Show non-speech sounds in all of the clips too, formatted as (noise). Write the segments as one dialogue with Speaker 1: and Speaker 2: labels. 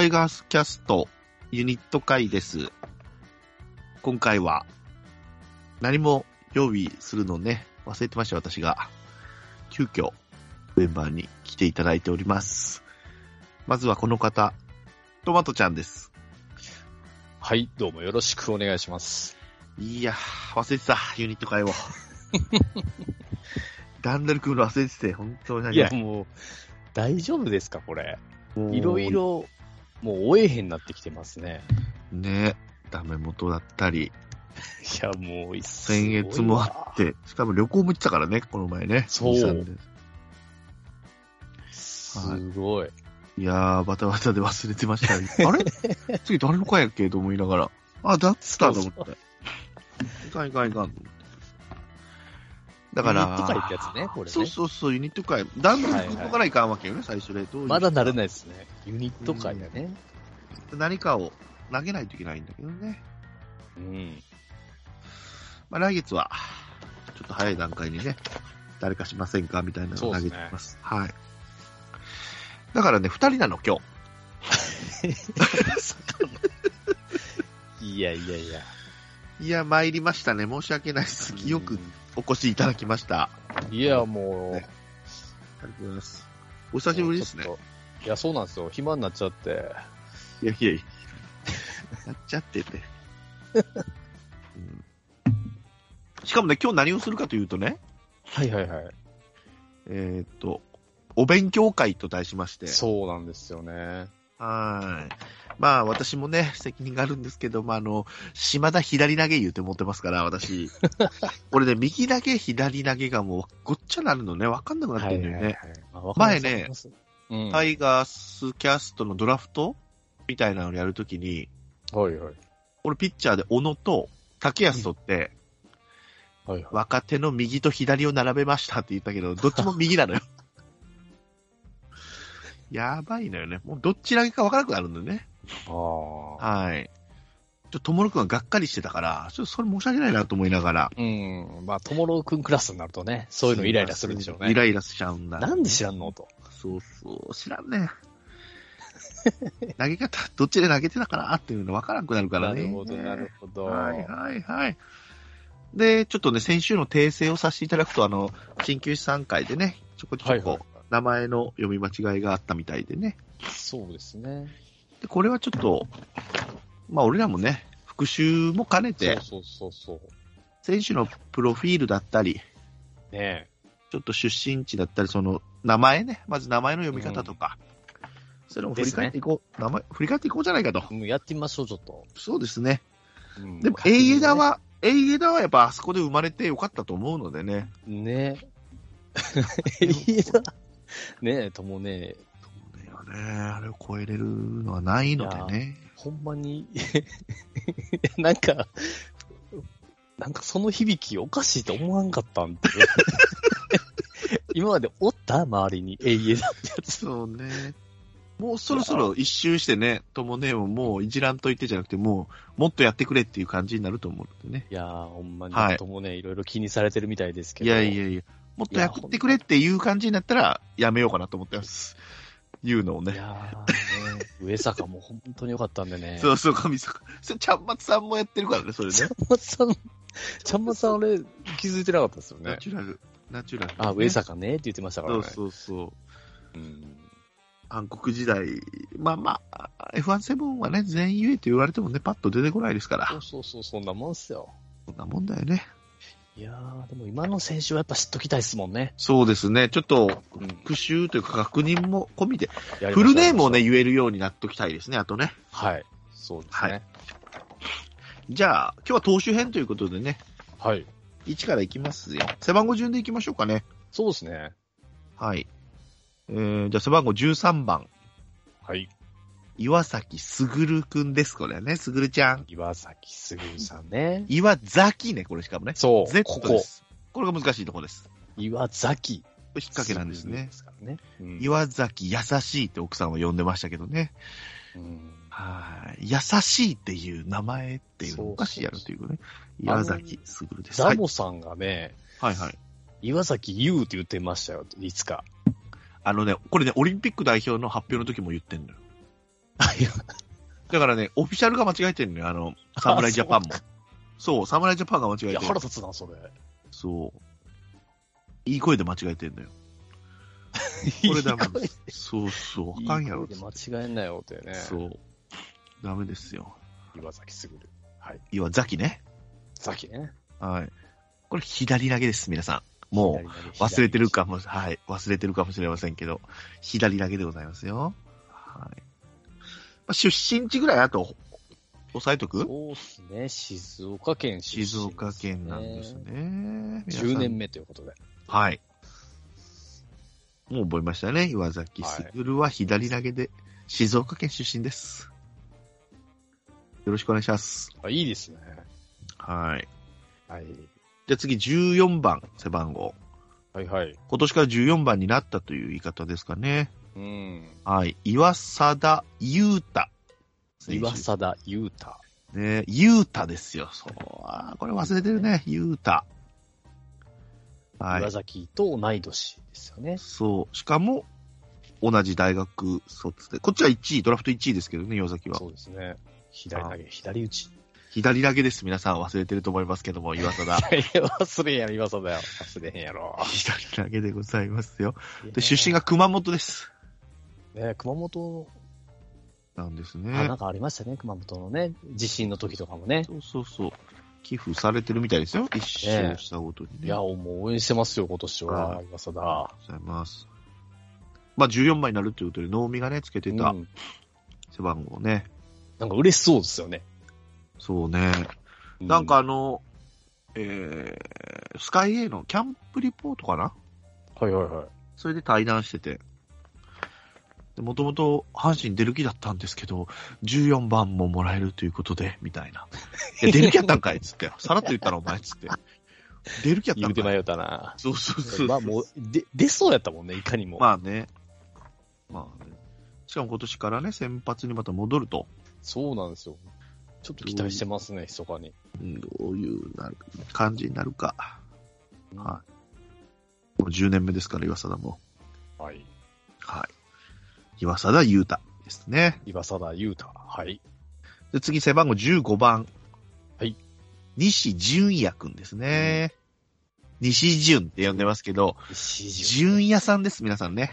Speaker 1: タイガースキャストユニット会です。今回は何も用意するのね、忘れてました私が。急遽メンバーに来ていただいております。まずはこの方、トマトちゃんです。
Speaker 2: はい、どうもよろしくお願いします。
Speaker 1: いやー、忘れてた、ユニット会を。(laughs) ダンダル君の忘れてて、本当に
Speaker 2: いや、もう、大丈夫ですか、これ。いろい。ろ、もう、終えへんなってきてますね。
Speaker 1: ね、ダメ元だったり、
Speaker 2: いや、もう、
Speaker 1: 先月もあって、しかも旅行も行ってたからね、この前ね。
Speaker 2: そう
Speaker 1: す
Speaker 2: ごい。
Speaker 1: いやー、バタバタで忘れてました。(laughs) あれ？次誰の回やっけ？と思いながら。あ、だったと思って。いかんいかんいかんと思って。だから、
Speaker 2: ユニット会ってやつねこれね
Speaker 1: そうそうそう、ユニット会。ダンブル
Speaker 2: はいはい
Speaker 1: ここからいかんわけよね、最初で。どういう
Speaker 2: まだ慣れないですね。ユニット会やね。
Speaker 1: 何かを投げないといけないんだけどね。
Speaker 2: うん。
Speaker 1: まあ来月は、ちょっと早い段階にね、誰かしませんかみたいなのを投げてきます。はい。だからね、二人なの、今日。(laughs)
Speaker 2: いやいやいや。
Speaker 1: いや、参りましたね。申し訳ないです。よくお越しいただきました。
Speaker 2: うん。いや、もう、
Speaker 1: ねありがとうございます。お久しぶりですね。
Speaker 2: いや、そうなんですよ。暇になっちゃって。
Speaker 1: いやいやいや。やっちゃってて。うんしかもね、今日何をするかというとね、
Speaker 2: はいはいはい。
Speaker 1: えーっと、お勉強会と題しまして、
Speaker 2: そうなんですよね。
Speaker 1: はい。まあ、私もね、(laughs) 責任があるんですけど、まあ、あの、島田左投げ言うて持ってますから、私。(laughs) 俺ね、右投げ、左投げがもう、ごっちゃなるのね、わかんなくなってるんだよね。前ね
Speaker 2: うん。
Speaker 1: タイガースキャストのドラフト？みたいなのをやるときに、
Speaker 2: はいはい。
Speaker 1: 俺ピッチャーで小野と竹安とって、
Speaker 2: はいはい。
Speaker 1: 若手の右と左を並べましたって言ったけど、どっちも右なのよ。(laughs) やばいのよね。もうどっち投げかわからなくなるんだよね。
Speaker 2: ああ。
Speaker 1: はい。ちょっと、ともろくんががっかりしてたから、ちょっとそれ申し訳ないなと思いながら。
Speaker 2: うん。まあ、ともろくんクラスになるとね、そういうのイライラするでしょうね。
Speaker 1: イライラしちゃうんだ。
Speaker 2: なんで知らんのと。
Speaker 1: そうそう、知らんね。(laughs) 投げ方、どっちで投げてたかなっていうの分からなくなるからね。
Speaker 2: なるほど、なるほど。
Speaker 1: はいはいはい。で、ちょっとね、先週の訂正をさせていただくと、あの、鍼灸師さん会でね、ちょこちょこ
Speaker 2: はいはい。
Speaker 1: 名前の読み間違いがあったみたいでね。
Speaker 2: そうですね。
Speaker 1: で、これはちょっと、まあ俺らもね、復習も兼ねて、
Speaker 2: そうそうそうそ
Speaker 1: 選手のプロフィールだったり、
Speaker 2: う。ね
Speaker 1: ちょっと出身地だったり、その名前ね、まず名前の読み方とか、それも振り返っていこう、名前、振り返っていこうじゃないかと。
Speaker 2: え。もうやってみましょう、ちょっと。
Speaker 1: そうですね。
Speaker 2: うん
Speaker 1: でも、エイエダ。は、エイエダはやっぱあそこで生まれてよかったと思うのでね。
Speaker 2: ねえ。いいな。ねえ、ともね、
Speaker 1: ね、あれを超えれるのはないのでね。
Speaker 2: ほんまに、(laughs) なんか、なんかその響きおかしいと思わんかったんで。(laughs) 今までおった周りに、エイエダってやつ。
Speaker 1: そうね。もうそろそろ一周してね、ともねをもういじらんといてじゃなくて、もうもっとやってくれっていう感じになると思うのでね。
Speaker 2: いやー、ほんまに、
Speaker 1: はい
Speaker 2: ともね、いろいろ気にされてるみたいですけど。
Speaker 1: いやいやいや、もっとやってくれっていう感じになったら、やめようかなと思ってます。言うのを
Speaker 2: い
Speaker 1: ね。
Speaker 2: やーね、上坂も本当に良かったんでね。
Speaker 1: そうそう、神坂。それ、ちゃんまつさんもやってるからね、それね
Speaker 2: ちゃ。んまつさん、ちゃんまつさんあれ気づいてなかったですよね。
Speaker 1: ナチュラル。ナチュラル、
Speaker 2: あ、上。坂ねって言ってましたからね。
Speaker 1: そうそうそう。
Speaker 2: うん
Speaker 1: 暗黒時代。まあまあ、F17 はね、全員言えって言われてもね、パッと出てこないですから。
Speaker 2: そうそうそう、そんなもんっすよ。
Speaker 1: そんなもんだよね。
Speaker 2: いやー、でも今の選手はやっぱ知っときたいですもんね。
Speaker 1: そうですね。ちょっと、
Speaker 2: うん。
Speaker 1: 復習というか確認も込みで、フルネームをね、。言えるようになっときたいですね、あとね。
Speaker 2: はい。そうですね。
Speaker 1: じゃあ、今日は投手編ということでね、
Speaker 2: はい。
Speaker 1: 1からいきますよ。背番号順でいきましょうかね。
Speaker 2: そうですね。
Speaker 1: はい。えー、じゃあ背番号13番、
Speaker 2: はい。
Speaker 1: 岩崎すぐるくんです、これね。すぐるちゃん。
Speaker 2: 岩崎すぐるさんね。
Speaker 1: 岩崎ね、これしかもね。
Speaker 2: そう。
Speaker 1: Z
Speaker 2: ここ。
Speaker 1: これが難しいところです。
Speaker 2: 岩崎。
Speaker 1: 引っ掛けなんですね
Speaker 2: で。すね。うん
Speaker 1: 岩崎優しいって奥さんは呼んでましたけどね。
Speaker 2: うん
Speaker 1: はい。優しいっていう名前っていうのおかしいやろというね。岩崎すぐるです。
Speaker 2: ザ
Speaker 1: はい
Speaker 2: ボさんがね、
Speaker 1: はいはい。
Speaker 2: 岩崎優って言ってましたよ、いつか。
Speaker 1: あのね、これね、オリンピック代表の発表の時も言ってんのよ。
Speaker 2: い (laughs) や
Speaker 1: だからね、オフィシャルが間違えてるのよ、あの、侍ジャパンも。そう、侍ジャパンが間違え
Speaker 2: いや、
Speaker 1: てる
Speaker 2: 腹。立つな、それ。
Speaker 1: そう。いい声で間違えてんのよ。(laughs) これダメです。そうそう、あかんやろ
Speaker 2: いい。声で間違えんなよってね。
Speaker 1: そう。ダメですよ。
Speaker 2: 岩崎すぐる。はい。
Speaker 1: 岩崎ね。
Speaker 2: さっきね。
Speaker 1: はい。これ左投げです、皆さん。もう、忘れてるかも、はい、忘れてるかもしれませんけど、左投げでございますよ。出身地ぐらいあと、押さえとく？
Speaker 2: そうっすね。静岡県出身、
Speaker 1: 静岡県なんですね。皆さん
Speaker 2: 10年。目ということで。
Speaker 1: はい。もう覚えましたね。岩崎卓は左投げで、静岡県出身です。よろしくお願いします。
Speaker 2: あ、いいですね。
Speaker 1: はい。
Speaker 2: はい。
Speaker 1: じゃあ次14番、背番号。
Speaker 2: はいはい。
Speaker 1: 今年から14番になったという言い方ですかね。
Speaker 2: うん。
Speaker 1: はい。岩貞優太。
Speaker 2: 岩貞優太。
Speaker 1: ね、優太ですよ。そう。これ忘れてるね。優太。はい
Speaker 2: 岩。崎と同い年ですよね。
Speaker 1: そう。しかも、同じ大学卒で。こっちは1位、ドラフト1位ですけどね、岩崎は。
Speaker 2: そうですね。左投げ、左打ち。
Speaker 1: 左投げです。皆さん忘れてると思いますけども、岩貞。(laughs)
Speaker 2: いや、忘れんやろ、岩貞だよ。忘れへんやろ。(laughs)
Speaker 1: 左投げでございますよ。で、出身が熊本です。
Speaker 2: ね、熊本、
Speaker 1: なんです
Speaker 2: あ、なん
Speaker 1: ね。
Speaker 2: かありましたね、熊本のね、地震の時とかもね。
Speaker 1: そうそうそう。寄付されてるみたいですよ。一勝したごとにね。
Speaker 2: いや、もう応援してますよ、今年は。
Speaker 1: ありがとうございます。まあ、14枚になるということで、能見がね、つけてた
Speaker 2: うん
Speaker 1: 背番号ね。
Speaker 2: なんか嬉しそうですよね。
Speaker 1: そうね。
Speaker 2: う
Speaker 1: なんか、あの、えー、スカイ A のキャンプリポートかな？
Speaker 2: はいはいはい。
Speaker 1: それで対談してて。もともと阪神出る気だったんですけど、14番ももらえるということで、みたいな。いや、出る気やったんかいっつって。さらっと言ったらお前っつって。出る気やったんかい
Speaker 2: 言うて迷ったな。
Speaker 1: そうそうそう。
Speaker 2: まあもう、で、出そうやったもんね、いかにも。
Speaker 1: まあね。まあね。しかも今年からね、先発にまた戻ると。
Speaker 2: そうなんですよ。ちょっと期待してますね、密かに。
Speaker 1: うんどういうなる感じになるか。
Speaker 2: うん
Speaker 1: はい。もう10年目ですから、岩貞も。
Speaker 2: はい。
Speaker 1: はい。岩貞優太ですね。
Speaker 2: 岩貞優太。はい。
Speaker 1: で、次、背番号15番。
Speaker 2: はい。
Speaker 1: 西純也くんですね。西純って呼んでますけど、
Speaker 2: 石
Speaker 1: 純也さんです、皆さんね。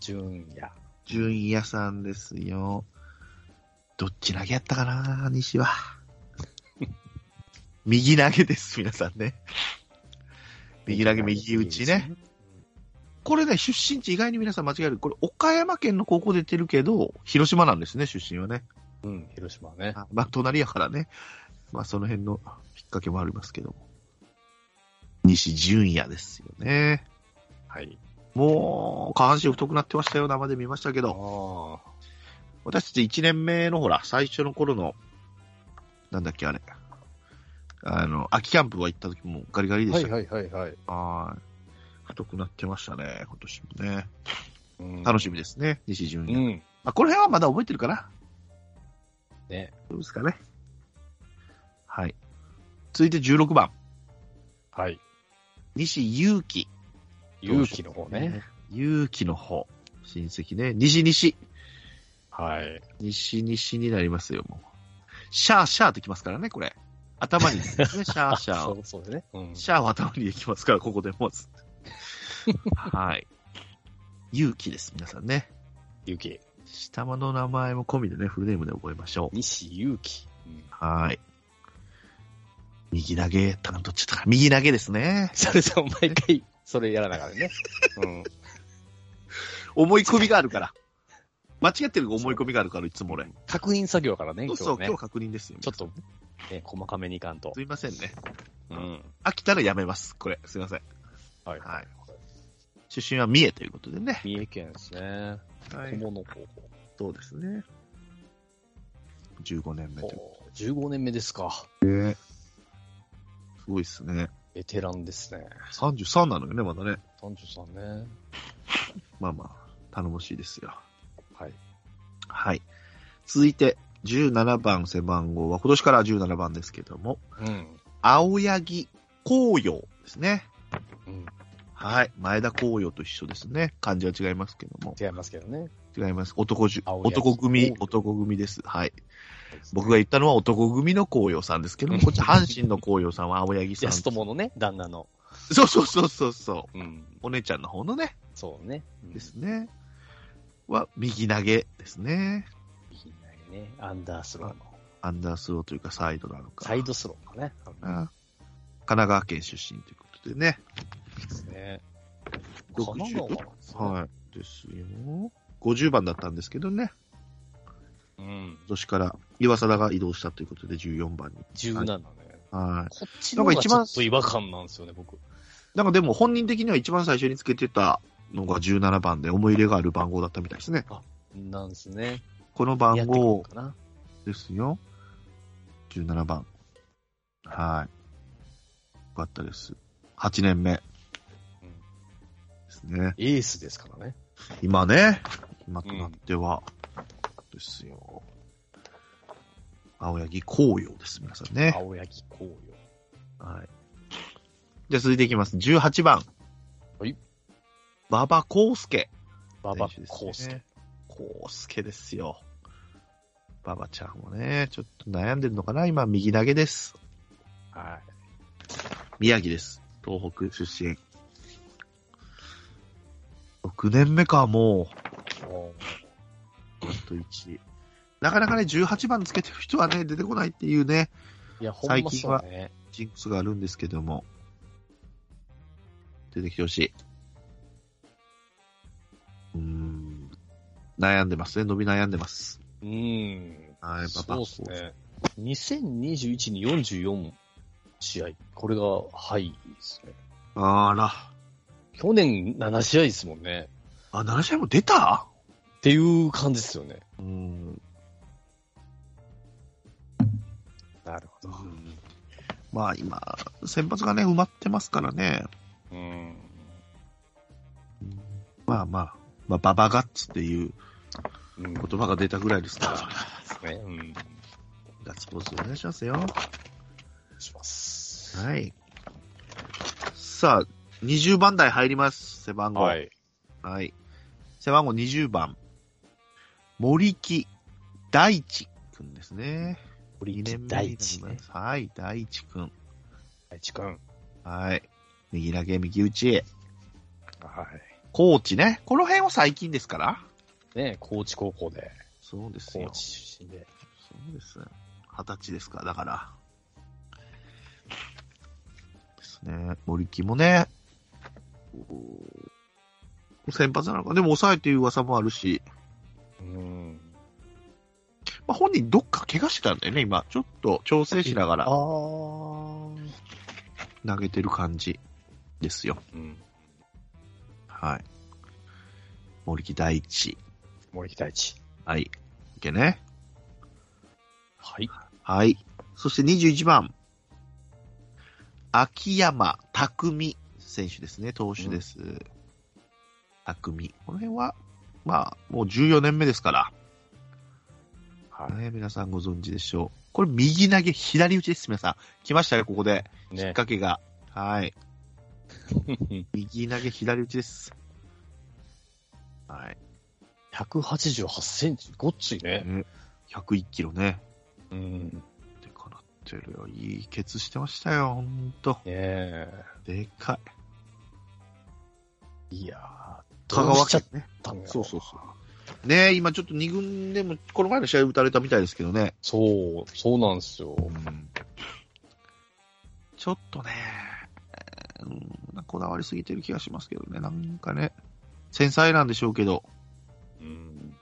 Speaker 2: 純也。
Speaker 1: 純也さんですよ。どっち投げやったかな、西は。(laughs) 右投げです、皆さんね。右投げ、右打ちね。。これね、出身地意外に皆さん間違える。これ、岡山県の高校出てるけど、広島なんですね、出身はね。
Speaker 2: うん、広島ね。
Speaker 1: あまあ、隣やからね。まあ、その辺の引っ掛けもありますけども。西純也ですよね。
Speaker 2: はい。
Speaker 1: もう、下半身太くなってましたよ、生で見ましたけど。
Speaker 2: あ
Speaker 1: 私たち1年目のほら、最初の頃の、なんだっけ、あれ。あの、秋キャンプは行った時もガリガリ
Speaker 2: あ。
Speaker 1: でした。
Speaker 2: はいはいはいはい。
Speaker 1: はい。太くなってましたね、今年もね。
Speaker 2: うん
Speaker 1: 楽しみですね、西純
Speaker 2: う
Speaker 1: 也。
Speaker 2: ん。
Speaker 1: あ、この辺はまだ覚えてるかな？
Speaker 2: ね。
Speaker 1: どうですかね。はい。続いて16番、
Speaker 2: はい。
Speaker 1: 西祐希。
Speaker 2: 勇気の方ね。。
Speaker 1: 祐希の方。親戚ね。西西。
Speaker 2: はい。
Speaker 1: 西西になりますよ、もう。シャーシャーってきますからね、これ。頭にですね、(laughs) シャーシャー
Speaker 2: そ
Speaker 1: を。
Speaker 2: うそうですね。うん。
Speaker 1: シャーは頭にできますから、ここでまず。はい。勇気です、皆さんね。
Speaker 2: 勇気。
Speaker 1: 下の名前も込みでね、フルネームで覚えましょう。
Speaker 2: 西勇気。うん
Speaker 1: はい。右投げ、たかどっちだったか。右投げですね。
Speaker 2: それじゃ毎回、それやらながらね。うん。
Speaker 1: 思い込みがあるから。間違ってる思い込みがあるから、いつも俺。
Speaker 2: 確認作業からね、今
Speaker 1: そうそう、今日。確認ですよ。
Speaker 2: ちょっと、ね、細かめにいかんと
Speaker 1: す。いませんね。
Speaker 2: うん。
Speaker 1: 飽きたらやめます。これ、すいません。
Speaker 2: はい。
Speaker 1: はい。出身は三重ということでね。
Speaker 2: 三重県ですね。
Speaker 1: は
Speaker 2: 小物高
Speaker 1: そうですね。15年目という。
Speaker 2: 校。15年目ですか。
Speaker 1: すごいっすね。
Speaker 2: ベテランですね。
Speaker 1: 33なのよね、まだね。
Speaker 2: 33ね。
Speaker 1: まあまあ、頼もしいですよ。
Speaker 2: はい。
Speaker 1: はい。続いて、17番背番号は、今年から17番ですけども、
Speaker 2: うん。
Speaker 1: 青柳紅葉ですね。
Speaker 2: うん。
Speaker 1: はい。前田光陽と一緒ですね。漢字は違いますけども。
Speaker 2: 違いますけどね。
Speaker 1: 違います。男じゅ男組男組です。はい。僕が言ったのは男組の紅葉さんですけども、こっち阪神の紅葉さんは青柳さん。
Speaker 2: 安友のね、旦那の。
Speaker 1: そうそうそうそうそう。
Speaker 2: うん。
Speaker 1: お姉ちゃんの方のね、
Speaker 2: そうね。うん
Speaker 1: ですね。は、右投げですね。
Speaker 2: いいね。アンダースローの。
Speaker 1: アンダースローというかサイドなのか。
Speaker 2: サイドスローかね。
Speaker 1: あ神奈川県出身ということでね。
Speaker 2: ですね。
Speaker 1: 60
Speaker 2: 神奈川なんですね。
Speaker 1: はい。ですよ。50番だったんですけどね。
Speaker 2: うん。
Speaker 1: 今年から岩貞が移動したということで14番に。
Speaker 2: 17ね。
Speaker 1: はい。
Speaker 2: こっちの方がちょ
Speaker 1: なんか一番
Speaker 2: っと違和感なんですよね、僕。
Speaker 1: なんかでも本人的には一番最初につけてたのが17番で思い入れがある番号だったみたいですね。
Speaker 2: なんですね。
Speaker 1: この番号。ですよ。17番。はい。よかったです。8年目ね。
Speaker 2: エースですからね。
Speaker 1: 今ね、今となっては、ですよ。青柳紅葉です、皆さんね。
Speaker 2: 青柳紅葉。
Speaker 1: はい。じゃあ続いていきます。18番。
Speaker 2: はい。
Speaker 1: 馬場康介。
Speaker 2: 馬場康介。
Speaker 1: ね。康介ですよ。馬場ちゃんもね、ちょっと悩んでるのかな今、右投げです。
Speaker 2: は
Speaker 1: 宮城です。東北出身。6年目か、もう。あと1。なかなかね、18番つけてる人はね、出てこないっていうね、
Speaker 2: ういや、ほんま
Speaker 1: 最近は。ジンクスがあるんですけども。出てきてほしい。うーん。悩んでますね。伸び悩んでます。
Speaker 2: うん。
Speaker 1: はい、馬
Speaker 2: そう
Speaker 1: 場
Speaker 2: ですね。2021に44試合。これが、はいですね。
Speaker 1: あら。
Speaker 2: 去年7試合ですもんね。
Speaker 1: あ、7試合も出た？
Speaker 2: っていう感じですよね。
Speaker 1: うーん。
Speaker 2: なるほど。
Speaker 1: まあ今、先発がね、埋まってますからね。
Speaker 2: うん。
Speaker 1: まあまあ、まあ、ババガッツっていう
Speaker 2: うん。
Speaker 1: 言葉が出たぐらいですから、
Speaker 2: ですね。うん。
Speaker 1: ガッツポーズお願いしますよ。
Speaker 2: します。
Speaker 1: はい。さあ、20番台入ります、背番号。
Speaker 2: は
Speaker 1: はい。
Speaker 2: い。
Speaker 1: 背番号20番。森木大地くんですね。2
Speaker 2: 堀木大地ね
Speaker 1: はい、大地くん。
Speaker 2: 大地くん。
Speaker 1: はい。右投げ、右打ち。
Speaker 2: はい。
Speaker 1: 高知ね。この辺は最近ですから。
Speaker 2: ね高知高校で、
Speaker 1: そうですよ
Speaker 2: 高。知出身で。
Speaker 1: そうです。二十歳ですか、だから。ですね。森木もね、お先発なのか。でも抑えていう噂もあるし、
Speaker 2: うん。
Speaker 1: まあ、本人どっか怪我してたんだよね、今。ちょっと調整しなが
Speaker 2: あ
Speaker 1: ら
Speaker 2: あ。
Speaker 1: 投げてる感じですよ。
Speaker 2: うん。
Speaker 1: はい。森木大地。
Speaker 2: 森木大地。
Speaker 1: はい。OK ね。
Speaker 2: はい。
Speaker 1: はい。そして21番。秋山匠選手ですね。投手です。匠。この辺は、まあ、もう14年目ですから。
Speaker 2: は
Speaker 1: ね、皆さんご存知でしょう。これ右投げ左打ちです、皆さん。来ましたよ、ここで。
Speaker 2: い。
Speaker 1: きっ
Speaker 2: ね。
Speaker 1: かけが。はい。(laughs) 右投げ左打ちです。はい。
Speaker 2: 188センチ。ごっついね。
Speaker 1: ね101キロね。
Speaker 2: うん。
Speaker 1: でかなってるよ。いいケツしてましたよ、ほんと。
Speaker 2: ねえ。
Speaker 1: でかい。
Speaker 2: いやー、
Speaker 1: 香川県ね。そうそうそう。ねえ、今ちょっと2軍でも、この前の試合打たれたみたいですけどね。
Speaker 2: そう、そうなんですよ。
Speaker 1: ちょっとね、うん、こだわりすぎてる気がしますけどね。なんかね、繊細なんでしょうけど、
Speaker 2: うん。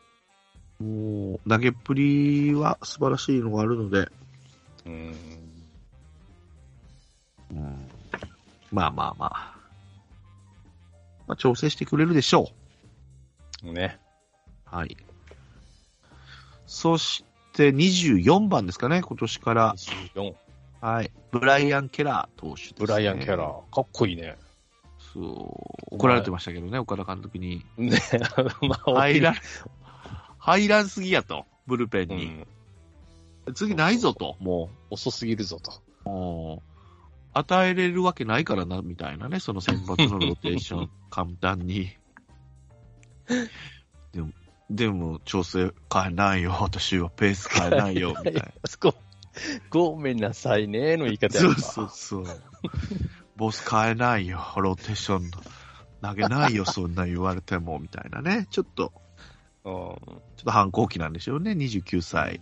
Speaker 1: もう、投げっぷりは素晴らしいのがあるので、
Speaker 2: うん。
Speaker 1: うん、まあまあまあ。まあ、調整してくれるでしょ
Speaker 2: ね。
Speaker 1: う。はい。そして24番ですかね、今年から。
Speaker 2: 24。
Speaker 1: はい。ブライアン・ケラー投手です、ね。
Speaker 2: ブライアン・キャラー。かっこいいね。
Speaker 1: そう。怒られてましたけどね、岡田監督に。
Speaker 2: ね。(laughs) まあ、
Speaker 1: 入らん、入らんすぎやと、ブルペンに。
Speaker 2: うん。
Speaker 1: 次ないぞと、も
Speaker 2: 遅すぎるぞと。
Speaker 1: う。与えれるわけないからな、みたいなね、その先発のローテーション、(laughs) 簡単に。でも、でも、調整変えないよ、私はペース変えないよ、みたいな。
Speaker 2: ご、ごめんなさいね、の言い方や
Speaker 1: そうそうそう。ボス変えないよ、ローテーションの。投げないよ、そんな言われても、みたいなね。ちょっと、
Speaker 2: うん。
Speaker 1: ちょっと反抗期なんでしょうね、29歳。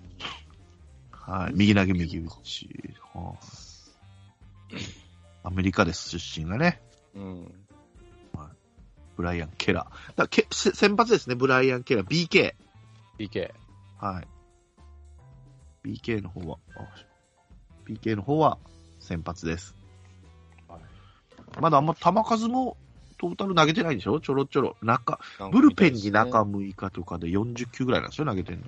Speaker 1: はい。右投げ右打ち。はいアメリカです、出身がね。
Speaker 2: うん。
Speaker 1: ブライアン・ケラー。だけせ先発ですね、ブライアン・ケラー。BK。
Speaker 2: PK。
Speaker 1: はい。BK の方は、あ BK の方は先発です。
Speaker 2: はい
Speaker 1: まだあんま球数もトータル投げてないんでしょ？ちょろちょろ。中、ブルペンに中6日とかで40球ぐらいなんですよ、投げてるの。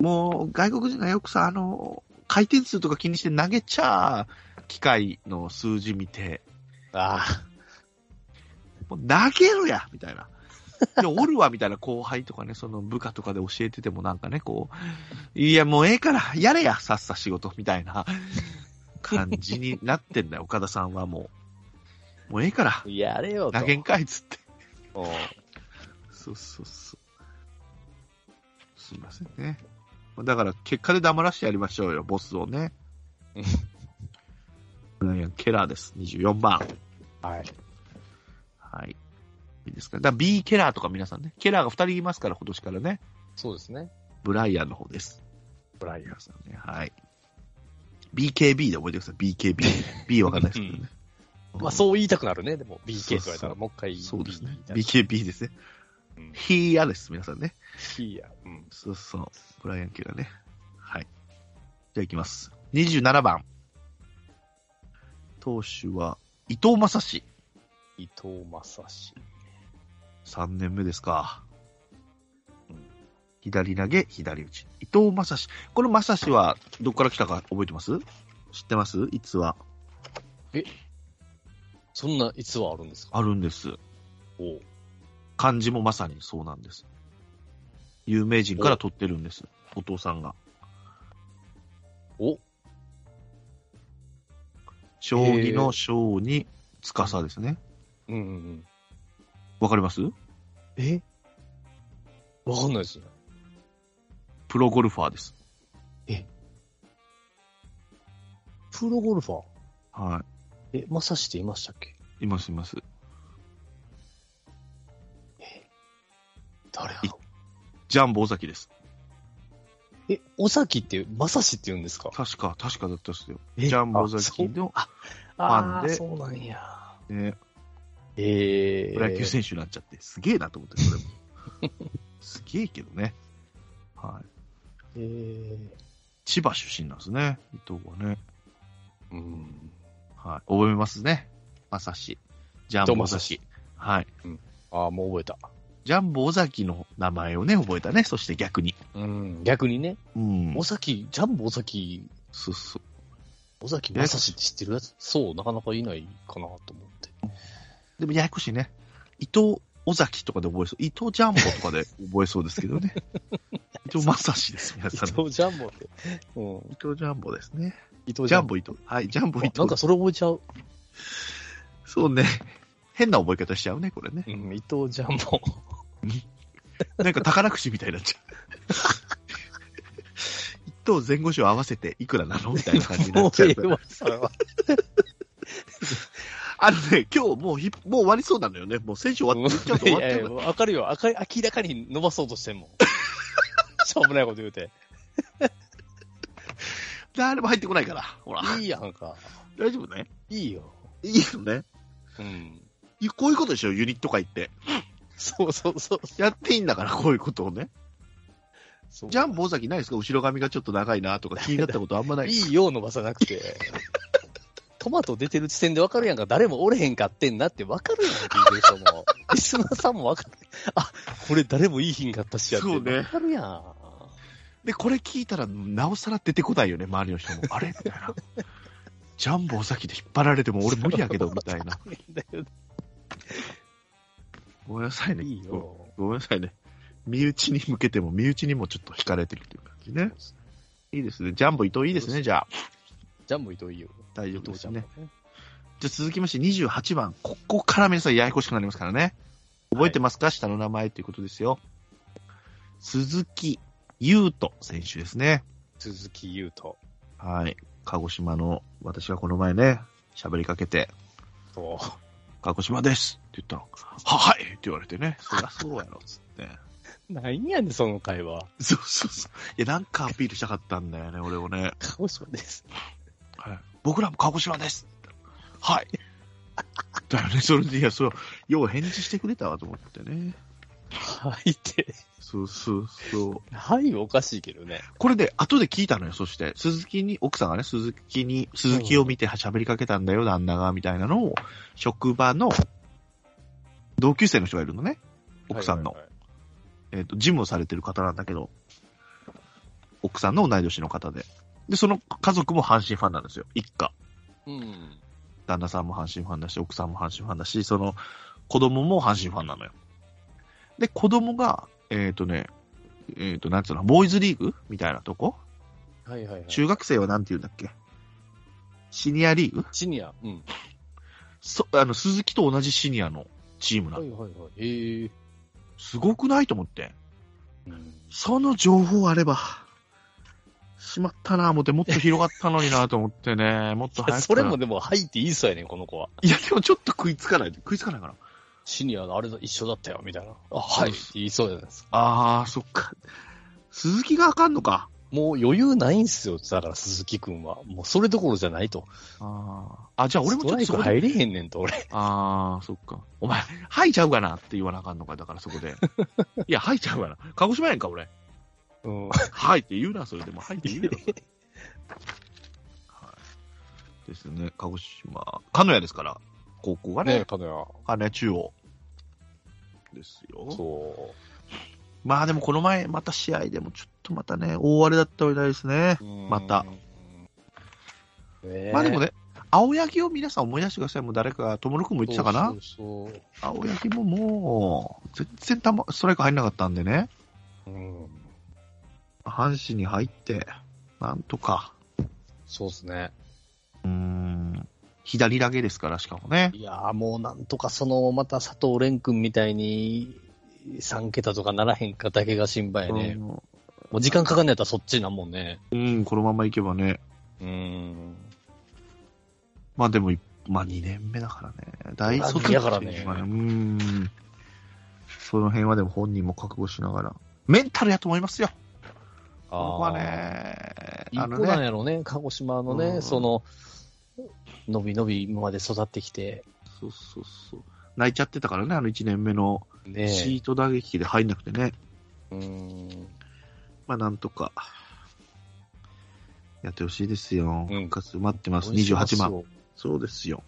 Speaker 2: うん。
Speaker 1: もう、外国人がよくさ、あの、回転数とか気にして投げちゃ、機械の数字見て、
Speaker 2: あ
Speaker 1: もう投げろやみたいな。おるわみたいな後輩とかね、その部下とかで教えててもなんかね、こう、いや、もうええから、やれや、さっさ仕事、みたいな (laughs) 感じになってんだよ、岡田さんはもう。もうええから
Speaker 2: あ。、やれよと。
Speaker 1: 投げんかいっつって。
Speaker 2: うん
Speaker 1: そうそうそう。すいませんね。だから、結果で黙らしてやりましょうよ、ボスをね
Speaker 2: うん。
Speaker 1: ブライアン・ケラーです、24番。
Speaker 2: はい。
Speaker 1: はい。いいですか。だから B ケラーとか皆さんね。ケラーが2人いますから、今年からね。
Speaker 2: そうですね。
Speaker 1: ブライアンの方です。
Speaker 2: ブライアン。
Speaker 1: 皆さんね。はい。BKB で覚えてください。BKB。B わかんないですけどね。(laughs)
Speaker 2: まあそう言いたくなるね。でも BK って言われたらもう一回。
Speaker 1: そうですね。BKB ですね。
Speaker 2: うん
Speaker 1: ヒーヤです、皆さんね。
Speaker 2: たいいや。うん。
Speaker 1: そうそう。ブライアン・ケラーね。はい。じゃあ行きます。27番。投手は、伊藤正史。
Speaker 2: 伊藤正史。
Speaker 1: 3年目ですか。
Speaker 2: うん
Speaker 1: 左投げ、左打ち。伊藤正史。この正史はどこから来たか覚えてます？知ってます？いつは
Speaker 2: そんな逸話あるんですか？
Speaker 1: あるんです。
Speaker 2: おう
Speaker 1: 漢字もまさにそうなんです。有名人から取ってるんです。お父さんが。
Speaker 2: お
Speaker 1: 将棋の将に司ですね。
Speaker 2: うんうんうん。
Speaker 1: わかります？
Speaker 2: え？わかんないですね。
Speaker 1: プロゴルファーです。
Speaker 2: プロゴルファー？
Speaker 1: は
Speaker 2: え、正史って言いましたっけ？
Speaker 1: い。います、います。
Speaker 2: 誰
Speaker 1: ジャンボ尾崎です。
Speaker 2: え、尾崎って、正史って言うんですか？
Speaker 1: 確か、確かだったっすよ。
Speaker 2: え
Speaker 1: ジャンボ尾
Speaker 2: あ
Speaker 1: 崎の、
Speaker 2: あ
Speaker 1: ァンで
Speaker 2: そうなんや。
Speaker 1: ね、
Speaker 2: えー。
Speaker 1: プロ野球選手になっちゃって、すげえなと思って、それも。(laughs) すげえけどね。はい。
Speaker 2: えー。
Speaker 1: 千葉出身なんですね、伊藤はね。
Speaker 2: うん。
Speaker 1: はい。覚えますね。まさし。ジャンボ尾崎。はい。
Speaker 2: ああ、もう覚えた。
Speaker 1: ジャンボ尾崎の名前をね、覚えたね。そして逆に。
Speaker 2: うん。逆にね、
Speaker 1: うん
Speaker 2: 尾。崎、ジャンボ尾崎、
Speaker 1: そうそう。
Speaker 2: 尾崎正史って知ってるやつ？そう、なかなかいないかなと思って。
Speaker 1: でもややこしいね。伊藤尾崎とかで覚えそう。伊藤ジャンボとかで覚えそうですけどね。(laughs) 伊藤正史です、皆
Speaker 2: 伊
Speaker 1: さん。
Speaker 2: 藤ジャンボって。うん。
Speaker 1: 伊藤ジャンボですね。
Speaker 2: 伊藤
Speaker 1: ジャンボ伊藤。はい、ジャンボ伊藤。
Speaker 2: なんかそれ覚えちゃう。
Speaker 1: そうね。変な覚え方しちゃうね、これね。
Speaker 2: うん、伊藤ジャンボ。
Speaker 1: なんか宝くじみたいになっちゃう。一等前後賞合わせていくらなのみたいな感じになっちゃう。
Speaker 2: もうええわそれは。
Speaker 1: あのね、今日もうひ、もう終わりそうなのよね。もう選手終わっちゃうと終わってる。
Speaker 2: わかるよ。明らかに伸ばそうとしてんもん。(laughs) しょうもないこと言うて。
Speaker 1: 誰も入ってこないから。ほら。
Speaker 2: いいやんか。
Speaker 1: 大丈夫ね？
Speaker 2: いいよ。
Speaker 1: いいよね。
Speaker 2: うん。
Speaker 1: いこういうことでしょ、ユニット会って。
Speaker 2: そうそうそう。
Speaker 1: やっていいんだから、こういうことをね。ジャンボ尾崎ないですか後ろ髪がちょっと長いなとか (laughs) 気になったことあんまない。
Speaker 2: いいよ伸ばさなくて。トマト出てる時点でわかるやんか。誰もおれへんかってんなってわかるやん、聞いてる人も。(laughs) リスナーさんもわかる。あ、これ誰もいいひんかったしやって。
Speaker 1: そうね
Speaker 2: わかるやん。
Speaker 1: で、これ聞いたら、なおさら出てこないよね、周りの人も。(laughs) あれ？みたいな。ジャンボ尾崎で引っ張られても俺無理やけど、みたいな。ごめんなさいね。
Speaker 2: いいよ。
Speaker 1: ごめんなさいね。身内に向けても、身内にもちょっと惹かれてるっていう感じね。いいですね。ジャンボ伊藤いいですね、じゃあ。
Speaker 2: じゃあもう伊藤優。
Speaker 1: 大丈
Speaker 2: 伊藤ちゃん
Speaker 1: 夫ですね。じゃあ続きまして28番。ここから皆さんややこしくなりますからね。覚えてますか、下の名前ということですよ。鈴木優斗選手ですね。
Speaker 2: 鈴木優斗。
Speaker 1: はい。鹿児島の、私がこの前ね、喋りかけて、
Speaker 2: そう。
Speaker 1: 鹿児島ですって言ったの。は、はいって言われてね。そりゃそうやろ、つって。
Speaker 2: 何やねん、その会話。
Speaker 1: そうそうそう。いや、なんかアピールしたかったんだよね、俺をね。
Speaker 2: 鹿児島です。
Speaker 1: はい。僕らも鹿児島です。はい。だよね、それで、いや、そう、よう返事してくれたわと思ってね。
Speaker 2: はいって。
Speaker 1: そうそうそう。
Speaker 2: はい、おかしいけどね。
Speaker 1: これで、後で聞いたのよ、そして。鈴木に、奥さんがね、鈴木に、鈴木を見て喋りかけたんだよ、旦那が、みたいなのを、職場の、同級生の人がいるのね。奥さんの。
Speaker 2: はいはい
Speaker 1: えっ、と、事務をされてる方なんだけど、奥さんの同い年の方で。で、その家族も阪神ファンなんですよ、一家。
Speaker 2: はいうん。
Speaker 1: 旦那さんも阪神ファンだし、奥さんも阪神ファンだし、その子供も阪神ファンなのよ。で、子供が、えっ、とね、えっ、と、なんつうの、ボーイズリーグみたいなとこ？
Speaker 2: はいはいはい。
Speaker 1: 中学生はなんて言うんだっけ？シニアリーグ？
Speaker 2: シニア。うん。
Speaker 1: そあの、鈴木と同じシニアのチームなの。
Speaker 2: はいはいはい。ええ
Speaker 1: すごくないと思って。
Speaker 2: うん。
Speaker 1: その情報あれば、しまったな思って、もっと広がったのになと思ってね、(laughs) もっと早く。
Speaker 2: それも。でも、はいって言いそうやねん、この子は。
Speaker 1: いや、でもちょっと食いつかない。食いつかないかな。
Speaker 2: シニアのあれだ一緒だったよ、みたいな。あ、はいって言いそうじゃないですか。
Speaker 1: あー、そっか。鈴木があかんのか。
Speaker 2: もう余裕ないんすよ、だから鈴木くんは。もうそれどころじゃないと。
Speaker 1: あー。あ、じゃあ俺もちょっと
Speaker 2: ス
Speaker 1: そこで。
Speaker 2: トライク入れへんねんと、俺。
Speaker 1: あー、そっか。お前、吐いちゃうかなって言わなあかんのか、だからそこで。(laughs) いや、吐いちゃうかな。鹿児島やんか、俺。
Speaker 2: うん。
Speaker 1: はいって言うな、それでも。はいって言うよ。はい。ですね、鹿児島。鹿屋ですから、高校がね
Speaker 2: ね、、かのや。
Speaker 1: 鹿屋中央。ですよ。
Speaker 2: そ
Speaker 1: まあでもこの前、また試合でもちょっとまたね、大荒れだったみたいですね。
Speaker 2: う。
Speaker 1: また。
Speaker 2: ね
Speaker 1: まあでもね、青柳を皆さん思い出してください。もう誰か、友野くんも言ってたかな？
Speaker 2: そうそう
Speaker 1: 青柳ももう、全然たまストライク入んなかったんでね。
Speaker 2: そう。うん。
Speaker 1: 阪神に入って、なんとか、
Speaker 2: そうですね。
Speaker 1: うーん、左投げですから、しかもね。
Speaker 2: いやーもうなんとかその、また佐藤蓮君みたいに、3桁とかならへんかだけが心配ね。
Speaker 1: うん
Speaker 2: もう時間かかんねやったらそっちなんもんね。
Speaker 1: うん、このままいけばね。
Speaker 2: うん。
Speaker 1: まあでも、まあ2年目だからね。大卒
Speaker 2: いやからね
Speaker 1: まあうん。その辺はでも本人も覚悟しながら。メンタルやと思いますよ。ここはね、あのね、
Speaker 2: なんやろね、鹿児島のね、
Speaker 1: うん
Speaker 2: その、のびのび今まで育ってきて、
Speaker 1: そうそうそう。泣いちゃってたからね、あの1年目の
Speaker 2: ね
Speaker 1: シート打撃で入んなくてね。
Speaker 2: うん。
Speaker 1: まあなんとか、やってほしいですよ。
Speaker 2: うん
Speaker 1: 復活待ってます。
Speaker 2: 応援し
Speaker 1: 28万。
Speaker 2: よ。
Speaker 1: そうですよ。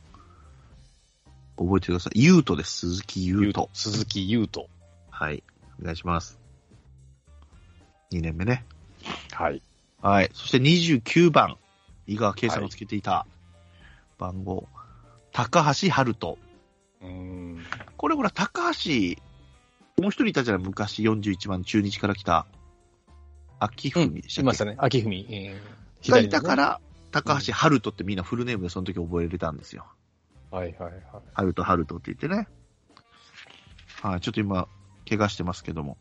Speaker 1: 覚えてください。ゆうとです。鈴木ゆうと。
Speaker 2: 鈴木優斗。
Speaker 1: はい。お願いします。2年目ね。
Speaker 2: はい。
Speaker 1: はい。そして29番。井川圭さんがつけていた番号。高橋春人。
Speaker 2: うん。
Speaker 1: これほら、高橋、もう一人いたじゃない昔41番中日から来た。秋
Speaker 2: うん、
Speaker 1: 文でしたっけ？
Speaker 2: いましたね。秋文。えー、
Speaker 1: がいたか
Speaker 2: 左
Speaker 1: ら、高橋春人ってみんなフルネームでその時覚えれたんですよ。
Speaker 2: はいはいはい。
Speaker 1: 春人春人って言ってね。はい。ちょっと今、怪我してますけども。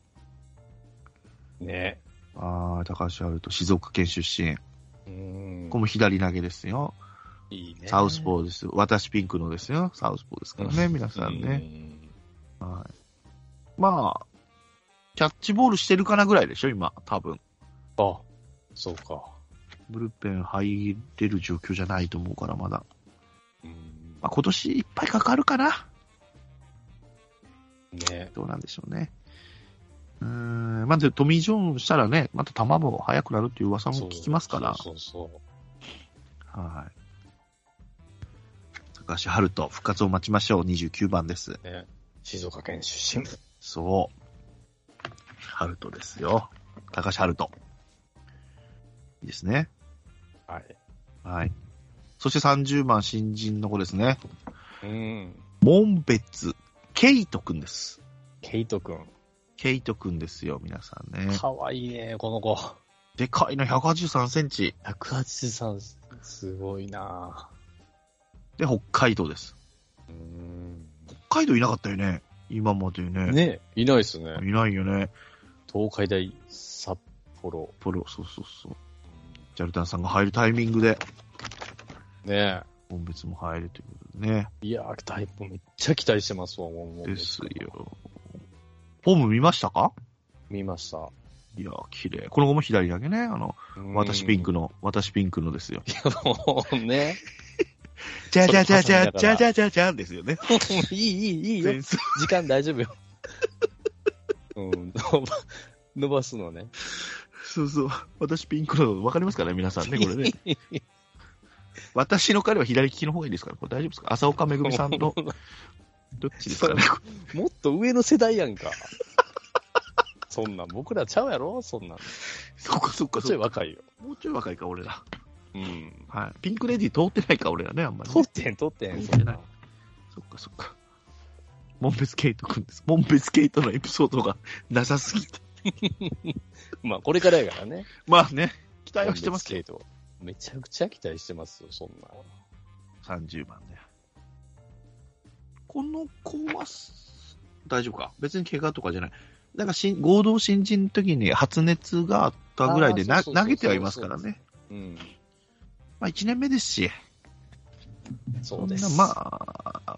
Speaker 2: ね。
Speaker 1: ああ、高橋春人、静岡県出身。
Speaker 2: うん
Speaker 1: これも左投げですよ。
Speaker 2: いいね。
Speaker 1: サウスポーです。私ピンクのですよ。サウスポーですからね、皆さんね。
Speaker 2: ね。
Speaker 1: はい。まあ、キャッチボールしてるかなぐらいでしょ、今、多分。
Speaker 2: あ、そうか。
Speaker 1: ブルペン入れる状況じゃないと思うから、まだ。
Speaker 2: うん
Speaker 1: まあ、今年いっぱいかかるかな。
Speaker 2: ね。
Speaker 1: どうなんでしょうね。うーん、まずトミー・ジョーンしたらね、また球も速くなるっていう噂も聞きますから。
Speaker 2: そうそうそう。
Speaker 1: はい。高橋春人、復活を待ちましょう。29番です。
Speaker 2: ね、静岡県出身。
Speaker 1: そう。春人ですよ。高橋春人。いいですね。
Speaker 2: はい。
Speaker 1: はい。そして30番新人の子ですね。
Speaker 2: うん。
Speaker 1: 門別ケイトくんです。
Speaker 2: ケイトくん。
Speaker 1: ケイトくんですよ、皆さんね。
Speaker 2: かわいいね、この子。
Speaker 1: でかいの183センチ。
Speaker 2: 183、すごいな
Speaker 1: で、北海道です。
Speaker 2: ぁ。うん。
Speaker 1: 北海道いなかったよね。今までね。
Speaker 2: ねいないっすね。
Speaker 1: いないよね。
Speaker 2: 東海大札幌。
Speaker 1: ポロ、そうそうそう。ジャルタンさんが入るタイミングで、
Speaker 2: ね
Speaker 1: 本別も入るということでね。
Speaker 2: いやー、だいぶめっちゃ期待してますわ、もう。もう
Speaker 1: ですよ。フォーム見ましたか？
Speaker 2: 見ました。
Speaker 1: いや、綺麗。この子も左だけね。あの、私ピンク
Speaker 2: の。
Speaker 1: の、私ピンクのですよ。
Speaker 2: もうね。(laughs)
Speaker 1: じゃじゃじゃじゃじゃじゃじゃじゃんですよね。
Speaker 2: いい、いい、いいよ。時間大丈夫よ。うん、伸ば伸ばすのね。
Speaker 1: そうそう。私ピンクの、わかりますかね？皆さんね、これね。(laughs) 私の彼は左利きの方がいいですから、これ大丈夫ですか？浅岡めぐみさんの、(laughs) どっちですかね？
Speaker 2: もっと上の世代やんか。(laughs) そんなん、僕らちゃうやろ？そんなん。
Speaker 1: そっかそっか
Speaker 2: ちょ
Speaker 1: そっか。
Speaker 2: い若いよ。
Speaker 1: もうちょい若いか、俺ら。
Speaker 2: うん。
Speaker 1: はい。ピンクレディー通ってないか、俺らね、あんまり、ね。
Speaker 2: 取ってん、取ってん、そんなん。
Speaker 1: そっかそっか。モンベスケイトくんです。モンベスケイトのエピソードがなさすぎて。(laughs)
Speaker 2: まあ、これからやからね。
Speaker 1: まあね、期待はしてますけ
Speaker 2: けど。めちゃくちゃ期待してますよ、そんな。
Speaker 1: ど。30番ね。この子は、大丈夫か？別に怪我とかじゃない。なんかしん合同新人の時に発熱があったぐらいでな投げてはいますからね。
Speaker 2: うん。
Speaker 1: まあ1年目ですし、
Speaker 2: そうです。
Speaker 1: まあ、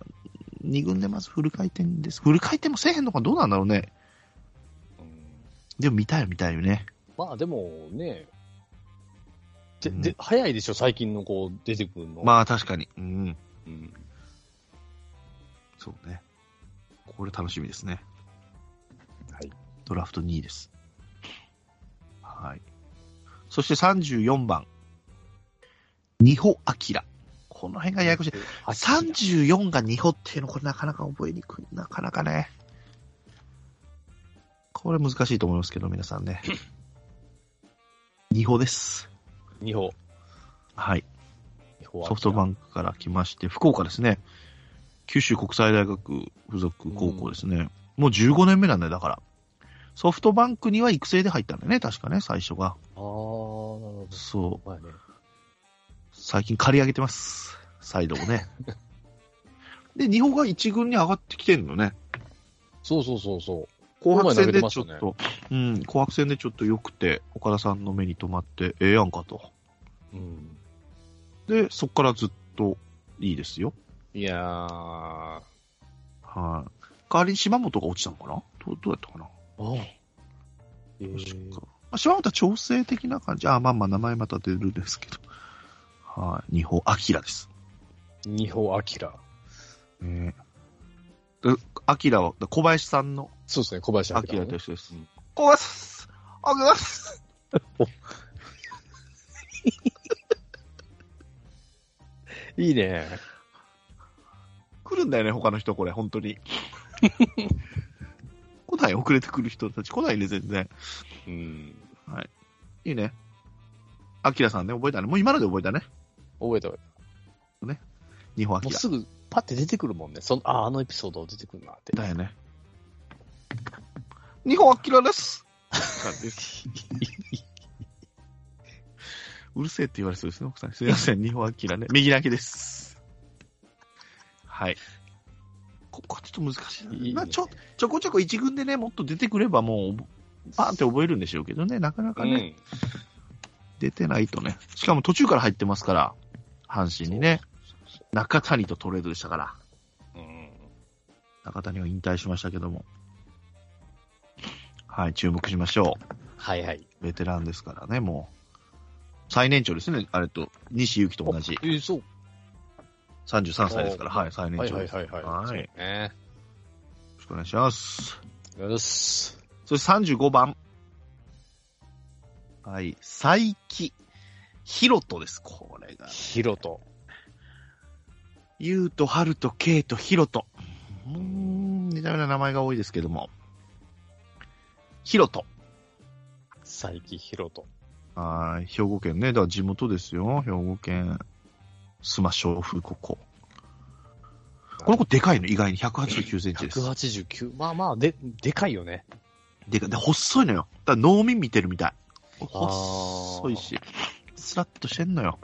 Speaker 1: 2軍でまずフル回転です。フル回転もせえへんのかどうなんだろうね。
Speaker 2: うん
Speaker 1: でも見たいよ見たいよね。
Speaker 2: まあ、でもね、で、
Speaker 1: うん
Speaker 2: で、早いでしょ、最近のこう、出てくるの。
Speaker 1: まあ確かに。うん。
Speaker 2: うん。
Speaker 1: そうね。これ楽しみですね。
Speaker 2: はい。
Speaker 1: ドラフト2位です。はい。そして34番。二歩明。この辺がややこしい。34が二歩っていうの、これなかなか覚えにくい。なかなかね。これ難しいと思いますけど、皆さんね。二歩です。
Speaker 2: 二歩。
Speaker 1: はい。ソフトバ
Speaker 2: ン
Speaker 1: ンクから来まして、福岡ですね。九州国際大学附属高校ですね。もう15年目なんだよ、だから。ソフトバンクには育成で入ったんだよね、確かね、最初が。
Speaker 2: ああ、なるほど。
Speaker 1: そう。
Speaker 2: まあね。
Speaker 1: 最近借り上げてます。サイドをね。(laughs) で、日本が一軍に上がってきてんのね。
Speaker 2: そうそうそうそう。
Speaker 1: 紅白戦でちょっと、うん、紅白戦でちょっと良くて、岡田さんの目に留まって、ええやんかと。
Speaker 2: うん。
Speaker 1: で、そっからずっといいですよ。
Speaker 2: いやー、
Speaker 1: はい。代わりに島本が落ちたのかな？どうどうやったかな？
Speaker 2: ああ。え
Speaker 1: 確
Speaker 2: ー
Speaker 1: か。まあ、島本は調整的な感じ？あ、まあまあ名前また出るんですけど。はい。二歩明です。
Speaker 2: 二歩明。
Speaker 1: ねえ。で明は、小林さんの
Speaker 2: そうですね、小林
Speaker 1: 明
Speaker 2: 明、ね。
Speaker 1: と一緒です
Speaker 2: うん。
Speaker 1: 小林です
Speaker 2: いいね。
Speaker 1: 来るんだよね、他の人、これ、本当に。来ない、遅れてくる人たち来ないね、全然。
Speaker 2: うん。
Speaker 1: いいね。アキラさんね、覚えたね。もう今ので覚えたね。
Speaker 2: 覚えた覚
Speaker 1: 日本アキラ。
Speaker 2: えたもうすぐパッて出てくるもんね。そのあ、あのエピソード出てくるなって。
Speaker 1: だよね。日本アキラです。感じですうるせえって言われそうですね、奥さん。すいません、日本アキラね。右投げです。はい。ここはちょっと難しいな。
Speaker 2: いいね
Speaker 1: まあ、ちょ、ちょこちょこ一軍でね、もっと出てくればもう、パーンって覚えるんでしょうけどね、なかなかね、出てないとね。しかも途中から入ってますから、阪神にね、中谷とトレードでしたから、
Speaker 2: うん。うん。
Speaker 1: 中谷は引退しましたけども。はい、注目しましょう。
Speaker 2: はいはい。
Speaker 1: ベテランですからね、もう。最年長ですね、あれと、西勇輝と同じ。
Speaker 2: えー、そう。
Speaker 1: 33歳ですから、
Speaker 2: お
Speaker 1: はい、最年
Speaker 2: はい
Speaker 1: 長です。
Speaker 2: はいはいはい。
Speaker 1: はい
Speaker 2: そうね。
Speaker 1: よろしくお願いします。
Speaker 2: よし。
Speaker 1: そして35番。はい、佐伯ひろとです、これが。
Speaker 2: ヒロト。
Speaker 1: ゆうと、はると、けいと、ひろと。うーん、似たような名前が多いですけども。ひろと。
Speaker 2: 佐伯ヒロト。
Speaker 1: はい、兵庫県ね。だから地元ですよ。兵庫県、須磨小風ここ。この子でかいの、意外に189センチです。
Speaker 2: 189。まあまあ、で、でかいよね。
Speaker 1: でかい。で、細いのよ。だから農民見てるみたい。細いし、スラッとしてんのよ。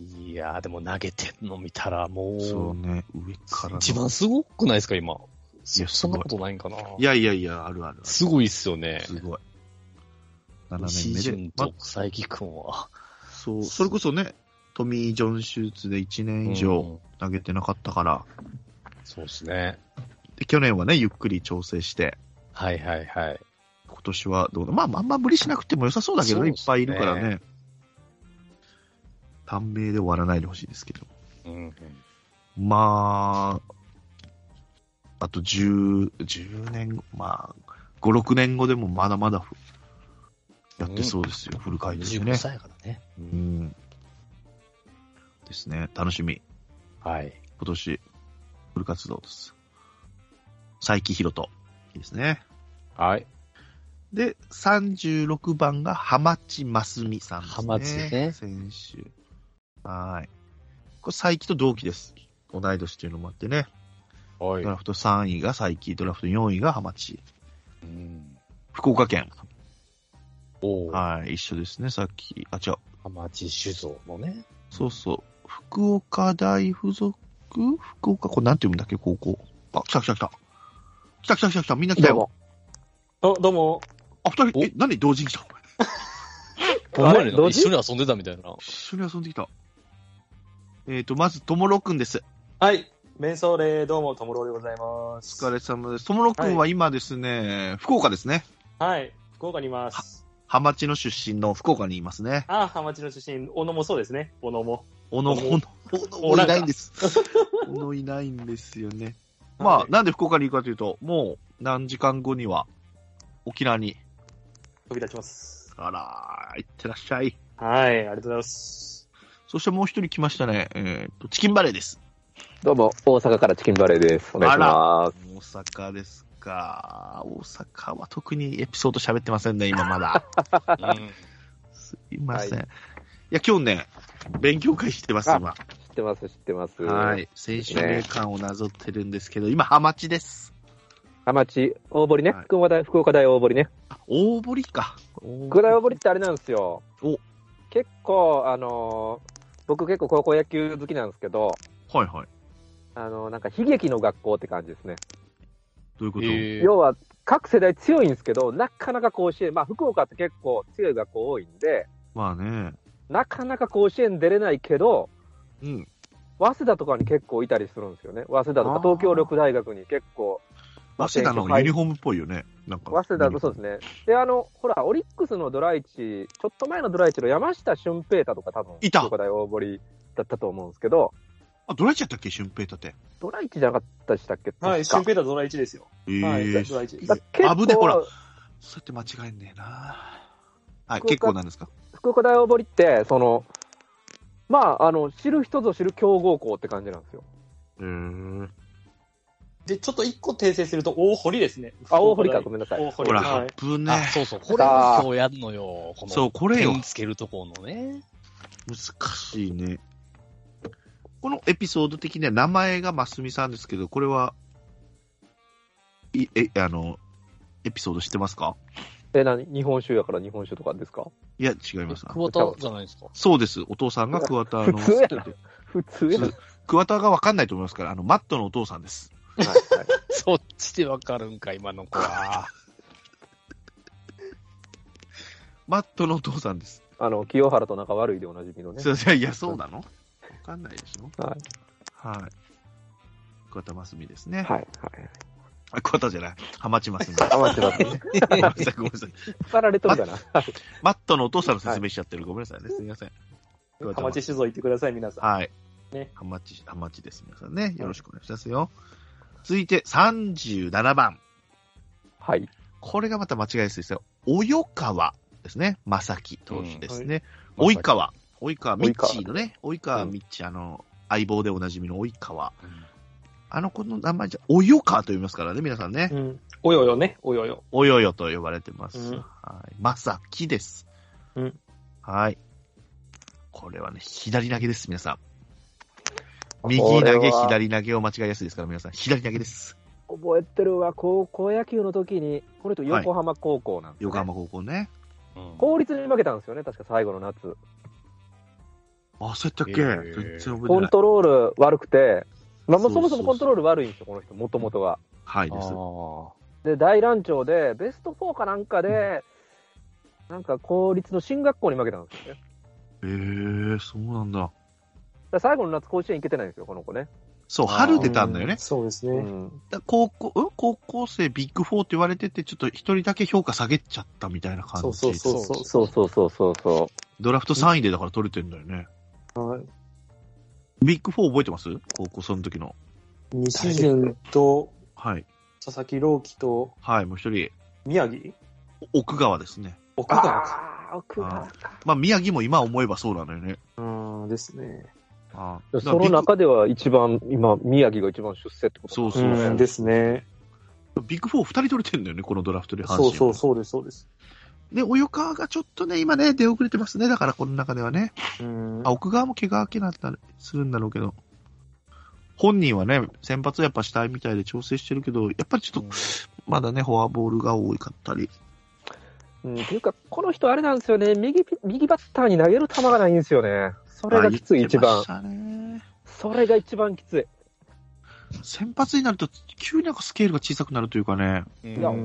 Speaker 2: いやー、でも投げてんの見たらもう、
Speaker 1: そうね、上からの。
Speaker 2: 一番すごくないですか、今。
Speaker 1: いや
Speaker 2: そそんなことないんかな。
Speaker 1: いやいやいや、あるあるある。
Speaker 2: すごいっすよね。
Speaker 1: すごい。7
Speaker 2: 西
Speaker 1: 年目
Speaker 2: 純
Speaker 1: で。ま
Speaker 2: と佐伯くんは。
Speaker 1: そう、それこそね、トミー・ジョン手術で1年以上
Speaker 2: うん
Speaker 1: 投げてなかったから、
Speaker 2: そうですね。
Speaker 1: で去年はね、ゆっくり調整して、
Speaker 2: はいはいはい。
Speaker 1: 今年はどうだ？まあ、あんま無理しなくても良さそうだけどね、いっぱいいるからね。短命で終わらないでほしいですけど。
Speaker 2: うんうん
Speaker 1: まあ、あと10、10年、まあ、5、6年後でもまだまだふやってそうですよ、フル回転で
Speaker 2: 25
Speaker 1: ね。
Speaker 2: 歳やからね。う
Speaker 1: うんん。ですね、楽しみ。
Speaker 2: はい。
Speaker 1: 今年、フル活動です。佐伯ひろと。いいですね。
Speaker 2: はい。
Speaker 1: で、36番が浜地真澄さんですね。
Speaker 2: 浜地ね
Speaker 1: 選手。はい。これ、佐伯と同期です。同い年というのもあってね。
Speaker 2: は
Speaker 1: ドラフト3位が佐伯、ドラフト4位が浜地。
Speaker 2: うん。
Speaker 1: 福岡県。
Speaker 2: おー。
Speaker 1: はい、一緒ですね、さっき。あ、違う。
Speaker 2: 浜地酒造のね。
Speaker 1: そうそう。福岡大附属？福岡、これなんて読むんだっけ、高校。あ、来た来た来た。来た来た来た来た、みんな来たよ。
Speaker 3: あ、どうも。
Speaker 1: あ、二人、
Speaker 2: お？
Speaker 1: え、何同時に来た？
Speaker 2: ほんまに
Speaker 3: 同時？
Speaker 2: 一緒に遊んでたみたいな。
Speaker 1: 一緒に遊んできた。えっ、と、まず、ともろくんです。
Speaker 3: はい。メンソーレ、どうも、ともろうでございます。
Speaker 1: お疲れ様です。ともろくんは今ですね、福岡ですね。
Speaker 3: はい。福岡にいます。
Speaker 1: 浜地の出身の福岡にいますね。
Speaker 3: あ、浜町の出身、小野もそうですね。小野も。
Speaker 1: 小野、
Speaker 3: お
Speaker 1: 小野、小野いないんです。(laughs) 小野いないんですよね。まあ、
Speaker 3: はい
Speaker 1: なんで福岡に行くかというと、もう何時間後には沖縄に、
Speaker 3: 飛び立ちます。
Speaker 1: あらー、行ってらっしゃい。
Speaker 3: はい。ありがとうございます。
Speaker 1: そしてもう一人来ましたね。えっ、と、チキンバレーです。
Speaker 4: どうも、大阪からチキンバレーです。お願いします。
Speaker 1: 大阪ですか。大阪は特にエピソード喋ってませんね、今まだ。(laughs)
Speaker 2: うん。
Speaker 1: すいません。
Speaker 4: はい
Speaker 1: い、や、今日ね、勉強会してます、
Speaker 4: あ
Speaker 1: 今。
Speaker 4: 知ってます、知ってます。
Speaker 1: はい。選手名鑑をなぞってるんですけど、今、ハマチです。
Speaker 4: 浜地、大堀ね。
Speaker 1: はい
Speaker 4: 福岡大、福岡大大堀ね。
Speaker 1: あ大堀か。
Speaker 4: 福岡大大堀ってあれなんですよ。
Speaker 1: お
Speaker 4: 結構、あのー僕結構高校野球好きなんですけど、
Speaker 1: はいはい。
Speaker 4: あのーなんか悲劇の学校って感じですね。
Speaker 1: どういうこと、
Speaker 2: えー
Speaker 4: 要は、各世代強いんですけど、なかなか甲子園、まあ福岡って結構強い学校多いんで、
Speaker 1: まあね。
Speaker 4: なかなか甲子園出れないけど、
Speaker 1: うん。
Speaker 4: 早稲田とかに結構いたりするんですよね。早稲田とか東京緑大学に結構、
Speaker 1: 早稲田のユニフォームっぽいよね。なんか。
Speaker 4: 早稲田、そうですね。で、あの、ほら、オリックスのドライチ、ちょっと前のドライチの山下俊平太とか多分、
Speaker 1: いた
Speaker 4: 福岡大大堀だったと思うんですけど、
Speaker 1: あ、どれちゃったっけ、俊平太って。
Speaker 4: ドライチじゃなかったでしたっけ？
Speaker 3: はい。
Speaker 4: 確か
Speaker 3: シュンペータードラ1ですよ。
Speaker 1: え
Speaker 3: はい。
Speaker 1: ー、
Speaker 3: ドラ1です
Speaker 4: だ。結構
Speaker 1: 危ねほらそうやって間違えんねえな。はい、結構なんですか？
Speaker 4: 福岡大大堀って、その、まあ、あの、知る人ぞ知る強豪校って感じなんですよ。
Speaker 1: へー。
Speaker 3: で、ちょっと一個訂正すると、大堀ですね。
Speaker 4: あ、大堀か、
Speaker 3: 福
Speaker 4: ごめんなさい。
Speaker 3: 大堀。
Speaker 1: ほら、
Speaker 3: はい。
Speaker 1: 危ね
Speaker 2: あ、そうそう。これを今日やんのよ。この
Speaker 1: そう、これよ。
Speaker 2: 点つけるところのね。
Speaker 1: 難しいね。このエピソード的には名前がますみさんですけど、これは、い、え、あの、エピソード知ってますか？
Speaker 4: え、何日本酒やから日本酒とかですか？
Speaker 1: いや、違います。
Speaker 2: 桑田じゃないですか？
Speaker 1: そうです。お父さんが桑田の。
Speaker 4: 普通やな普通やな。はい
Speaker 1: 桑田がわかんないと思いますから、あの、マットのお父さんです。
Speaker 4: はい。(laughs)
Speaker 2: そっちでわかるんか、今の子は。
Speaker 1: マットのお父さんです。
Speaker 4: あの、清原と仲悪いでおなじみのね。
Speaker 1: いやいや、そうなの？わかんないでしょ？
Speaker 4: はい。
Speaker 1: はい。桑田真澄ですね。
Speaker 4: はい。はい。
Speaker 1: あ桑田じゃない。浜地真澄。
Speaker 4: 余ってますね。
Speaker 1: ごめんなさい、ごめんなさい。
Speaker 4: 引っ張られとるかな。
Speaker 1: マットのお父さんの説明しちゃってる。ごめんなさいね。すみません。桑田
Speaker 3: 浜地酒造行ってください、皆さん。
Speaker 1: はい。
Speaker 3: ね。
Speaker 1: ハマチ、ハマチです。皆さんね。よろしくお願いしますよ。続いて、37番。
Speaker 4: はい。
Speaker 1: これがまた間違いですよ。及川ですね。正木投手ですね。
Speaker 2: うん
Speaker 1: 及川。及川ミッ
Speaker 4: 及川
Speaker 1: チーのね。及川ミッチー、あの、相棒でおなじみの及川。あの子の名前じゃ、及川と読みますからね、皆さんね。
Speaker 3: うん。およよね、およよ。
Speaker 1: およよと呼ばれてます。
Speaker 3: うん
Speaker 1: はい。まさきです。
Speaker 3: うん
Speaker 1: はい。これはね、左投げです、皆さん。右投げ、左投げを間違いやすいですから、皆さん。左投げです。
Speaker 4: 覚えてるわ、高校野球の時に、これと横浜高校なんです、ね
Speaker 1: 横浜高校ね。
Speaker 2: うん
Speaker 4: 公立に負けたんですよね、確か最後の夏。
Speaker 1: ああ、そうやったっけ？
Speaker 2: へー
Speaker 1: 全然覚えて
Speaker 4: コン。トロール悪くて、まあ、もう
Speaker 1: そ
Speaker 4: もそもコントロール悪いんですよ、この人、もともとが。
Speaker 1: はいです。
Speaker 2: あ
Speaker 4: で、大乱調で、ベスト4かなんかで、なんか公立の進学校に負けたんですよね。
Speaker 1: えー、そうなんだ。
Speaker 4: だ最後の夏甲子園行けてないんですよ、この子ね。
Speaker 1: そう、春出たんだよね
Speaker 3: う。そうですね。
Speaker 4: うん。
Speaker 1: だ高校、うん？高校生ビッグ4って言われてて、ちょっと一人だけ評価下げちゃったみたいな感じ。
Speaker 3: そうそうそうそう。
Speaker 4: そうそうそうそうそ
Speaker 1: ドラフト3位でだから取れてんだよね。
Speaker 3: はい
Speaker 1: ビッグ4覚えてます？高校その時の。
Speaker 3: 西潤と
Speaker 1: はい。
Speaker 3: 佐々木朗希と
Speaker 1: はい、もう一人、
Speaker 3: 宮城？
Speaker 1: 奥川ですね。
Speaker 4: う。
Speaker 3: 奥川か。
Speaker 4: ああ、奥川か。
Speaker 1: まあ、宮城も今思えばそうなのよね。
Speaker 3: うんですね。
Speaker 1: あ
Speaker 4: その中では一番、今、宮城が一番出世ってこと
Speaker 1: そうそううそ
Speaker 3: んですね。
Speaker 1: ビッグ4二人取れてんだよね、このドラフトで阪神。
Speaker 3: そうそうそうです、そうです。
Speaker 1: で、及川がちょっとね、今ね、出遅れてますね。だから、この中ではね。
Speaker 3: うん
Speaker 1: あ、奥川も怪我明けなったりするんだろうけど。本人はね、先発やっぱしたいみたいで調整してるけど、やっぱりちょっと、まだね、フォアボールが多かったり。
Speaker 4: うん、っていうか、この人あれなんですよね、右ピ、右バッターに投げる球がないんですよね。それがきつい、一番それが一番きつい。
Speaker 1: 先発になると、急になんかスケールが小さくなるというかね、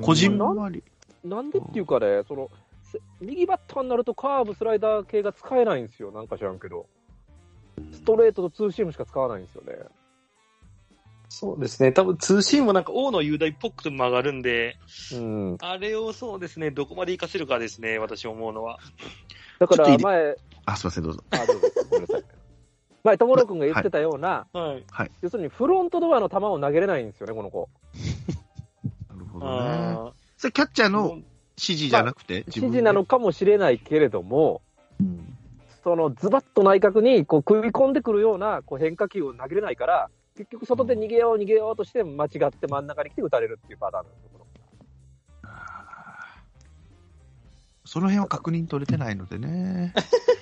Speaker 1: 個人回り。
Speaker 4: なんでっていうかね、その、せ右バッターになるとカーブ、スライダー系が使えないんですよ。なんか知らんけど。ストレートとツーシームしか使わないんですよね。
Speaker 3: そうですね。多分、ツーシームもなんか大野雄大っぽく曲がるんで、
Speaker 4: うん。
Speaker 3: あれをそうですね、どこまで活かせるかですね、私思うのは。
Speaker 4: だから前、
Speaker 1: あ、すいません、どうぞ。
Speaker 4: あ、どうぞ、ごめんなさい。前、友野君が言ってたような、
Speaker 3: はい。
Speaker 4: 要するにフロントドアの球を投げれないんですよね、この子。(laughs)
Speaker 1: なるほどね。
Speaker 3: あ
Speaker 1: それキャッチャー
Speaker 3: ー
Speaker 1: の指示じゃなくて、
Speaker 4: 指示なのかもしれないけれども、
Speaker 1: うん
Speaker 4: そのズバッと内角にこう食い込んでくるようなこう変化球を投げれないから、結局外で逃げよう逃げようとして間違って真ん中に来て打たれるっていうパターンなんですよ。この
Speaker 1: その辺は確認取れてないのでね。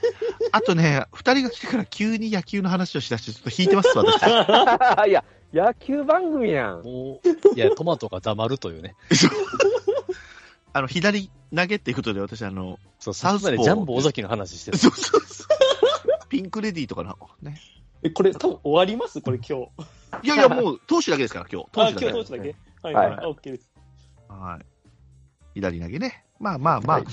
Speaker 1: (laughs) あとね、二人が来てから急に野球の話をしだして、ちょっと引いてます、私。(laughs)
Speaker 4: いや、野球番組やん。
Speaker 2: もう、いや、トマトが黙るというね。(laughs)
Speaker 1: あの、左投げっていうことで、私、あの、
Speaker 2: そう、
Speaker 1: サウスポー
Speaker 2: ジャンボ尾崎の話してる。
Speaker 1: そうそうそう。ピンクレディーとかの、ね。
Speaker 3: え、これ多分終わります？これ今日。
Speaker 1: いやいや、(laughs) もう、投手だけですから、今日。投
Speaker 3: あ、
Speaker 1: 手だけ
Speaker 3: 今日どうしただけはい
Speaker 4: は
Speaker 3: はいい。あ、OK です。
Speaker 1: はい。左投げね。まあまあまあ、
Speaker 3: はい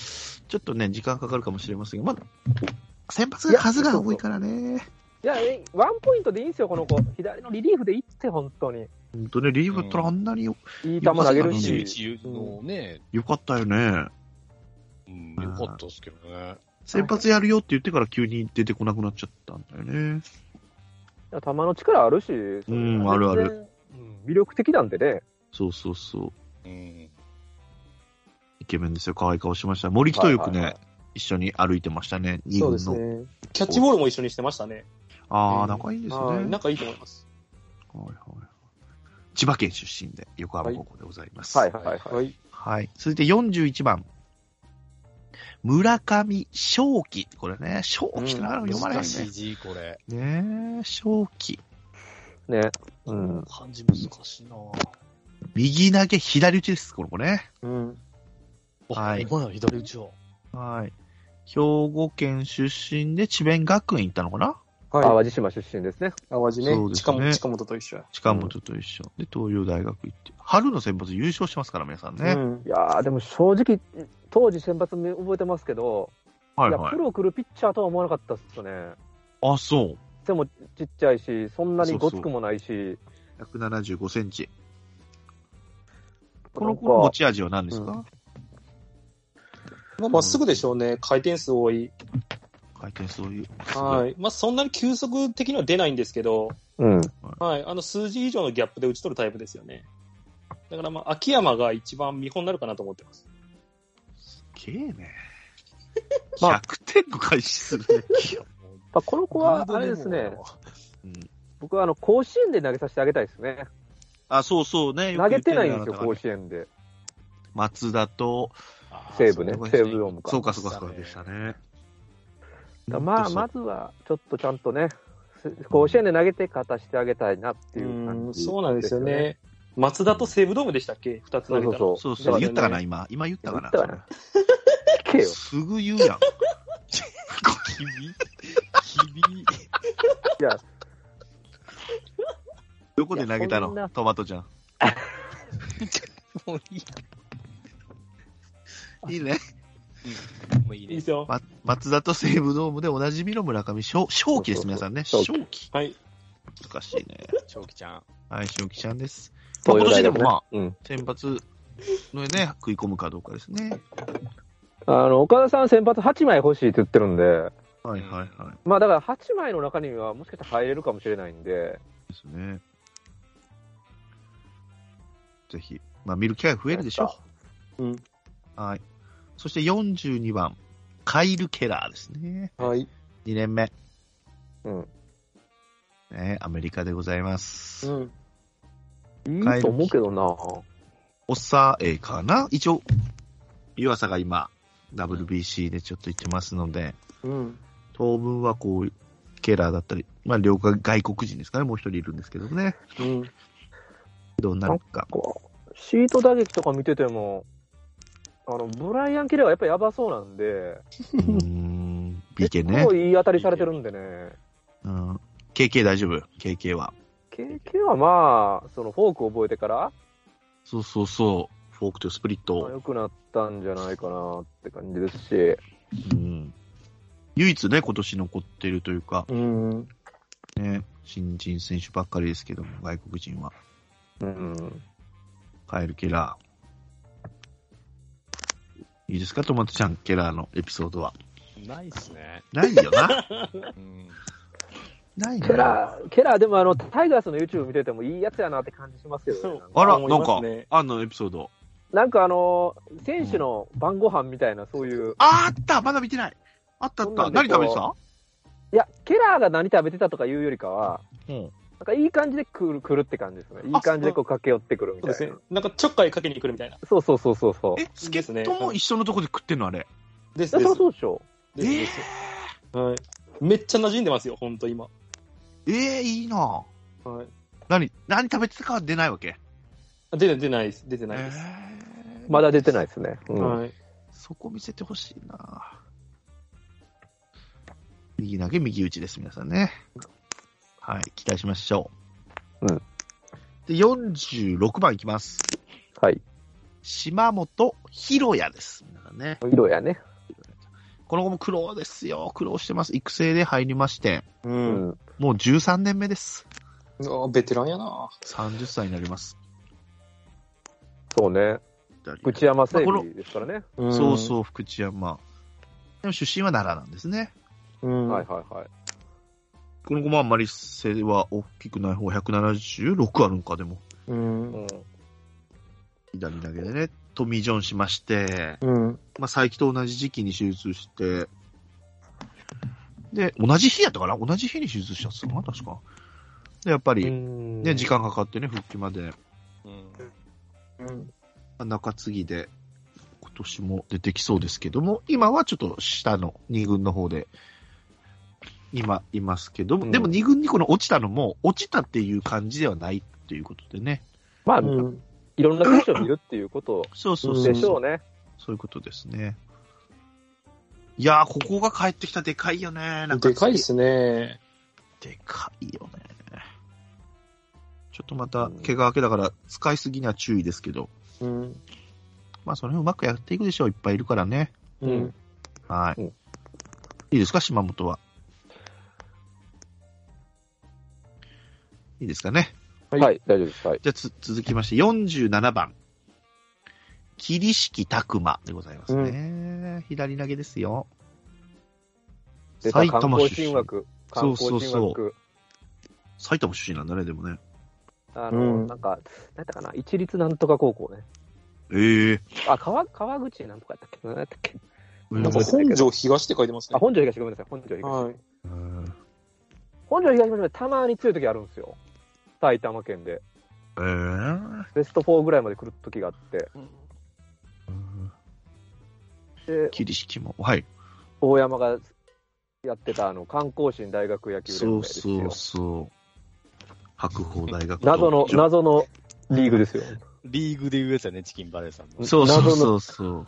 Speaker 1: ちょっとね、時間かかるかもしれませんが、まあ、先発が数が多いからね。
Speaker 4: いや、えワンポイントでいいんですよ、この子。左のリリーフでいって、本当に。
Speaker 1: 本当ね、リーフだったらあんなによ,、
Speaker 4: いい球投げるし。
Speaker 2: 21のね、
Speaker 1: よかったよね。
Speaker 2: うん、よかったですけどね。
Speaker 1: 先発やるよって言ってから急に出てこなくなっちゃったんだよね。
Speaker 4: 球の力あるし、
Speaker 1: んあるある
Speaker 4: 魅力的なんでね。
Speaker 1: そうそうそう。
Speaker 2: うん。
Speaker 1: イケメンですよ。可愛い顔しました。森木とよくね、
Speaker 4: はいはいはい
Speaker 1: 一緒に歩いてましたね。二
Speaker 3: そう。ですね。キャッチボールも一緒にしてましたね。
Speaker 1: ああ、
Speaker 3: うん
Speaker 1: 仲いいですね。
Speaker 3: はい。仲いいと思います。
Speaker 1: はいはい千葉県出身で、横浜高校でございます。
Speaker 4: はいはいはい。
Speaker 3: はい。
Speaker 1: はい。続いて41番。村上正輝。これね、正輝ってなかなか読まれへんね
Speaker 2: 難しい。字、これ。
Speaker 1: ねえ、正輝。
Speaker 4: ね。うん。
Speaker 2: 漢字難しいな
Speaker 1: 右投げ、左打ちです、この子ね。
Speaker 3: うん。
Speaker 1: はい
Speaker 2: 今の左打ちを。
Speaker 1: はい。兵庫県出身で智弁学園行ったのかな？
Speaker 3: はい。
Speaker 4: 淡路島出身ですね。
Speaker 3: 淡路ね
Speaker 1: そうですね
Speaker 3: 近本。近本と一緒や。
Speaker 1: 近本と一緒。で、東洋大学行って。春の選抜優勝してますから、皆さんね。
Speaker 3: うん
Speaker 4: いやー、でも正直、当時先発覚えてますけど、や、
Speaker 1: はいいはい
Speaker 4: プ。ロ来るピッチャーとは思わなかったっすよね。
Speaker 1: あ、そう。
Speaker 4: 背もちっちゃいし、そんなにごつくもないし、
Speaker 1: 175センチ。この子の持ち味は何ですか、
Speaker 3: うまあ、まっすぐでしょうね。回転数多い。
Speaker 1: 回転数を言う。
Speaker 3: はい。まあ、そんなに急速的には出ないんですけど、
Speaker 4: うん。
Speaker 3: はい。あの、数字以上のギャップで打ち取るタイプですよね。だからまあ、秋山が一番見本になるかなと思ってます。
Speaker 1: すげえね。(laughs)
Speaker 4: まあ
Speaker 1: 100点の開始するね。
Speaker 4: まあ、この子は、あれですね、
Speaker 1: うん
Speaker 4: 僕はあの甲子園で投げさせてあげたいですね。
Speaker 1: あ、そうそうね。
Speaker 4: 投げてないんですよ、甲子園で。
Speaker 1: る松田と、
Speaker 4: 西武ね
Speaker 1: そう
Speaker 4: 西武ドームか
Speaker 1: そうかそうかそうかでしたね。
Speaker 4: だまあ、まずは、ちょっとちゃんとね、す甲子園で投げて勝たしてあげたいなっていう感じ、
Speaker 3: そうなんですよ。ね。松田と西武ドームでしたっけ？二つ投げたら。
Speaker 4: そう
Speaker 1: そうそう、言ったかな、今。今言ったかな。
Speaker 4: 言ったかな聞けよ。
Speaker 1: すぐ言うやん。(laughs)
Speaker 2: 君、君ビ
Speaker 4: いや、(laughs)
Speaker 1: どこで投げたの？トマトちゃん。(laughs)
Speaker 2: もういい。
Speaker 1: いいね。
Speaker 2: もういい
Speaker 3: です。よ。
Speaker 1: ま、松田と西武ドームでおなじみの村上正正気です、皆さんね。
Speaker 4: 正
Speaker 1: 正気。
Speaker 3: はい。
Speaker 1: 難しいね。
Speaker 2: 正気ちゃん。
Speaker 1: はい、正気ちゃんです。まあ、今年でもまあ、
Speaker 4: うん。
Speaker 1: 先発のね、食い込むかどうかですね。
Speaker 4: あの、岡田さん先発8枚欲しいって言ってるんで、
Speaker 1: はいはいはい。
Speaker 4: まあだから8枚の中にはもしかしたら入れるかもしれないんで、
Speaker 1: ですね。ぜひ、まあ見る機会増えるでしょ
Speaker 3: うん。
Speaker 1: う。はい。そして42番、カイル・ケラーですね。
Speaker 3: はい。
Speaker 1: 2年目。
Speaker 4: うん。
Speaker 1: ね、アメリカでございます。
Speaker 3: うん。
Speaker 4: いいと思うけどな。
Speaker 1: オサエかな？一応、湯浅が今、WBC でちょっと言ってますので、
Speaker 3: うん。
Speaker 1: 当分はこう、ケラーだったり、まあ、両外外国人ですかね、もう一人いるんですけどね。
Speaker 3: うん。
Speaker 1: どうなるか。
Speaker 4: こうシート打撃とか見てても、あの、ブライアン・ケレはやっぱりやばそうなんで、
Speaker 1: うーん、BK ね
Speaker 4: 結構。いい当たりされてるんでね。
Speaker 1: うん。KK 大丈夫 ?KK は。
Speaker 4: KK はまあ、そのフォーク覚えてから、
Speaker 1: そうそうそう。フォークとスプリット。
Speaker 4: 良くなったんじゃないかなって感じですし、
Speaker 1: うん。唯一ね、今年残ってるというか、
Speaker 3: うん。
Speaker 1: ね、新人選手ばっかりですけども、外国人は。
Speaker 4: うん。
Speaker 1: カエル・ケラー。いいですか、トマトちゃん、ケラーのエピソードは。
Speaker 2: ないっすね。
Speaker 1: ないよな。(laughs)
Speaker 2: うん。
Speaker 1: ない
Speaker 4: ケラー、ケラーでもあの、タイガースの YouTube 見ててもいいやつやなって感じしますけどね。
Speaker 1: あら、なんかあんのエピソード。
Speaker 4: なんかあの、選手の晩ご飯みたいな、そういう、
Speaker 1: ああったまだ見てないあったあった何食べてた？
Speaker 4: いや、ケラーが何食べてたとかいうよりかは、
Speaker 1: うん。
Speaker 4: なんかいい感じで来る来るって感じですね。いい感じでこう駆け寄ってくるみたいな。
Speaker 3: そうですね。なんかちょっかいかけに来るみたいな。
Speaker 4: そうそうそうそうそう。
Speaker 1: え、助っ人も一緒のとこで食ってんのあれ？
Speaker 3: ですで
Speaker 4: そりゃ。そうでしょ。
Speaker 3: ですです。はい。めっちゃ馴染んでますよ、ほんと今。
Speaker 1: ええいいな
Speaker 3: はい。
Speaker 1: 何、何食べてたかは出ないわけ？
Speaker 3: あ出て出ないです。出てないです。
Speaker 1: えー
Speaker 4: まだ出てないですね。うん
Speaker 3: はい。
Speaker 1: そこ見せてほしいな右投げ、右打ちです、皆さんね。はい、期待しましょう。
Speaker 4: うん。
Speaker 1: で、46番いきます。
Speaker 4: はい。
Speaker 1: 島本博也です。ね。
Speaker 4: 色やね。
Speaker 1: この子も苦労ですよ。苦労してます。育成で入りまして、
Speaker 3: う。
Speaker 4: うんん。
Speaker 1: もう13年目です。
Speaker 3: うわベテランやな
Speaker 1: 30歳になります。
Speaker 4: そうね。内山整備ですからね。
Speaker 3: うん
Speaker 1: そうそう、福知山。でも出身は奈良なんですね。
Speaker 3: うん。
Speaker 4: はいはいはい。
Speaker 1: この子もあんまり背は大きくない方、176あるんか、でも。
Speaker 3: うん。
Speaker 4: うん。
Speaker 1: 左投げでね、トミー・ジョンしまして、
Speaker 3: うん。
Speaker 1: まあ、佐伯と同じ時期に手術して、で、同じ日やったかな？同じ日に手術したっすかな？確か。で、やっぱり、ね、
Speaker 4: ね
Speaker 1: 時間かかってね、復帰まで、
Speaker 2: うん。
Speaker 3: うん。
Speaker 1: 中継ぎで、今年も出てきそうですけども、今はちょっと下の2軍の方で、今、いますけども、
Speaker 4: うん
Speaker 1: でも2軍にこの落ちたのも、落ちたっていう感じではないっていうことでね。
Speaker 4: まあ、
Speaker 3: うん。
Speaker 4: いろんな選手を見るっていうこと
Speaker 1: そうそうそう
Speaker 4: でし
Speaker 1: そう。
Speaker 4: ょうね。
Speaker 1: そういうことですね。いやー、ここが帰ってきたでかいよね。なんか
Speaker 3: でかいっすね。
Speaker 1: でかいよね。ちょっとまた、怪我明けだから、使いすぎには注意ですけど、
Speaker 3: うん。
Speaker 1: まあ、その辺うまくやっていくでしょう。いっぱいいるからね。
Speaker 3: うん。
Speaker 1: はい。
Speaker 4: うん
Speaker 1: いいですか、島本は。いいですかね？
Speaker 3: はい
Speaker 4: はい、大丈夫です。はい。
Speaker 1: じゃあつ、続きまして、47番。桐敷拓馬でございますね。左投げですよ。
Speaker 4: 出た観光
Speaker 1: 出身。そうそうそう
Speaker 4: 学。
Speaker 1: 埼玉出身なんだね、でもね。
Speaker 4: あの、
Speaker 3: うん
Speaker 4: なんか、なんやったかな、一律なんとか高校ね。
Speaker 1: ええ
Speaker 4: あ、川、川口なんとかやったっけ？何やったっけ？
Speaker 1: うん
Speaker 3: なんか本庄東って書いてます
Speaker 4: あ、
Speaker 3: ね。
Speaker 4: 本庄東ごめんなさい、本庄東。
Speaker 3: はい。
Speaker 1: うん
Speaker 4: 本庄東もたまに強い時あるんですよ。埼玉県で。
Speaker 1: えー
Speaker 4: ベスト4ぐらいまで来る時があって。
Speaker 1: うん
Speaker 4: で、
Speaker 1: 桐敷も。はい。
Speaker 4: 大山がやってたあの、観光新大学野球
Speaker 1: そう
Speaker 4: 連盟ですよ
Speaker 1: そう。そう。白鵬大学
Speaker 4: 謎の、謎のリーグですよ。
Speaker 2: リーグで言うやつやね、チキンバレーさんの。
Speaker 1: そうそう
Speaker 4: 謎の
Speaker 1: そうそう。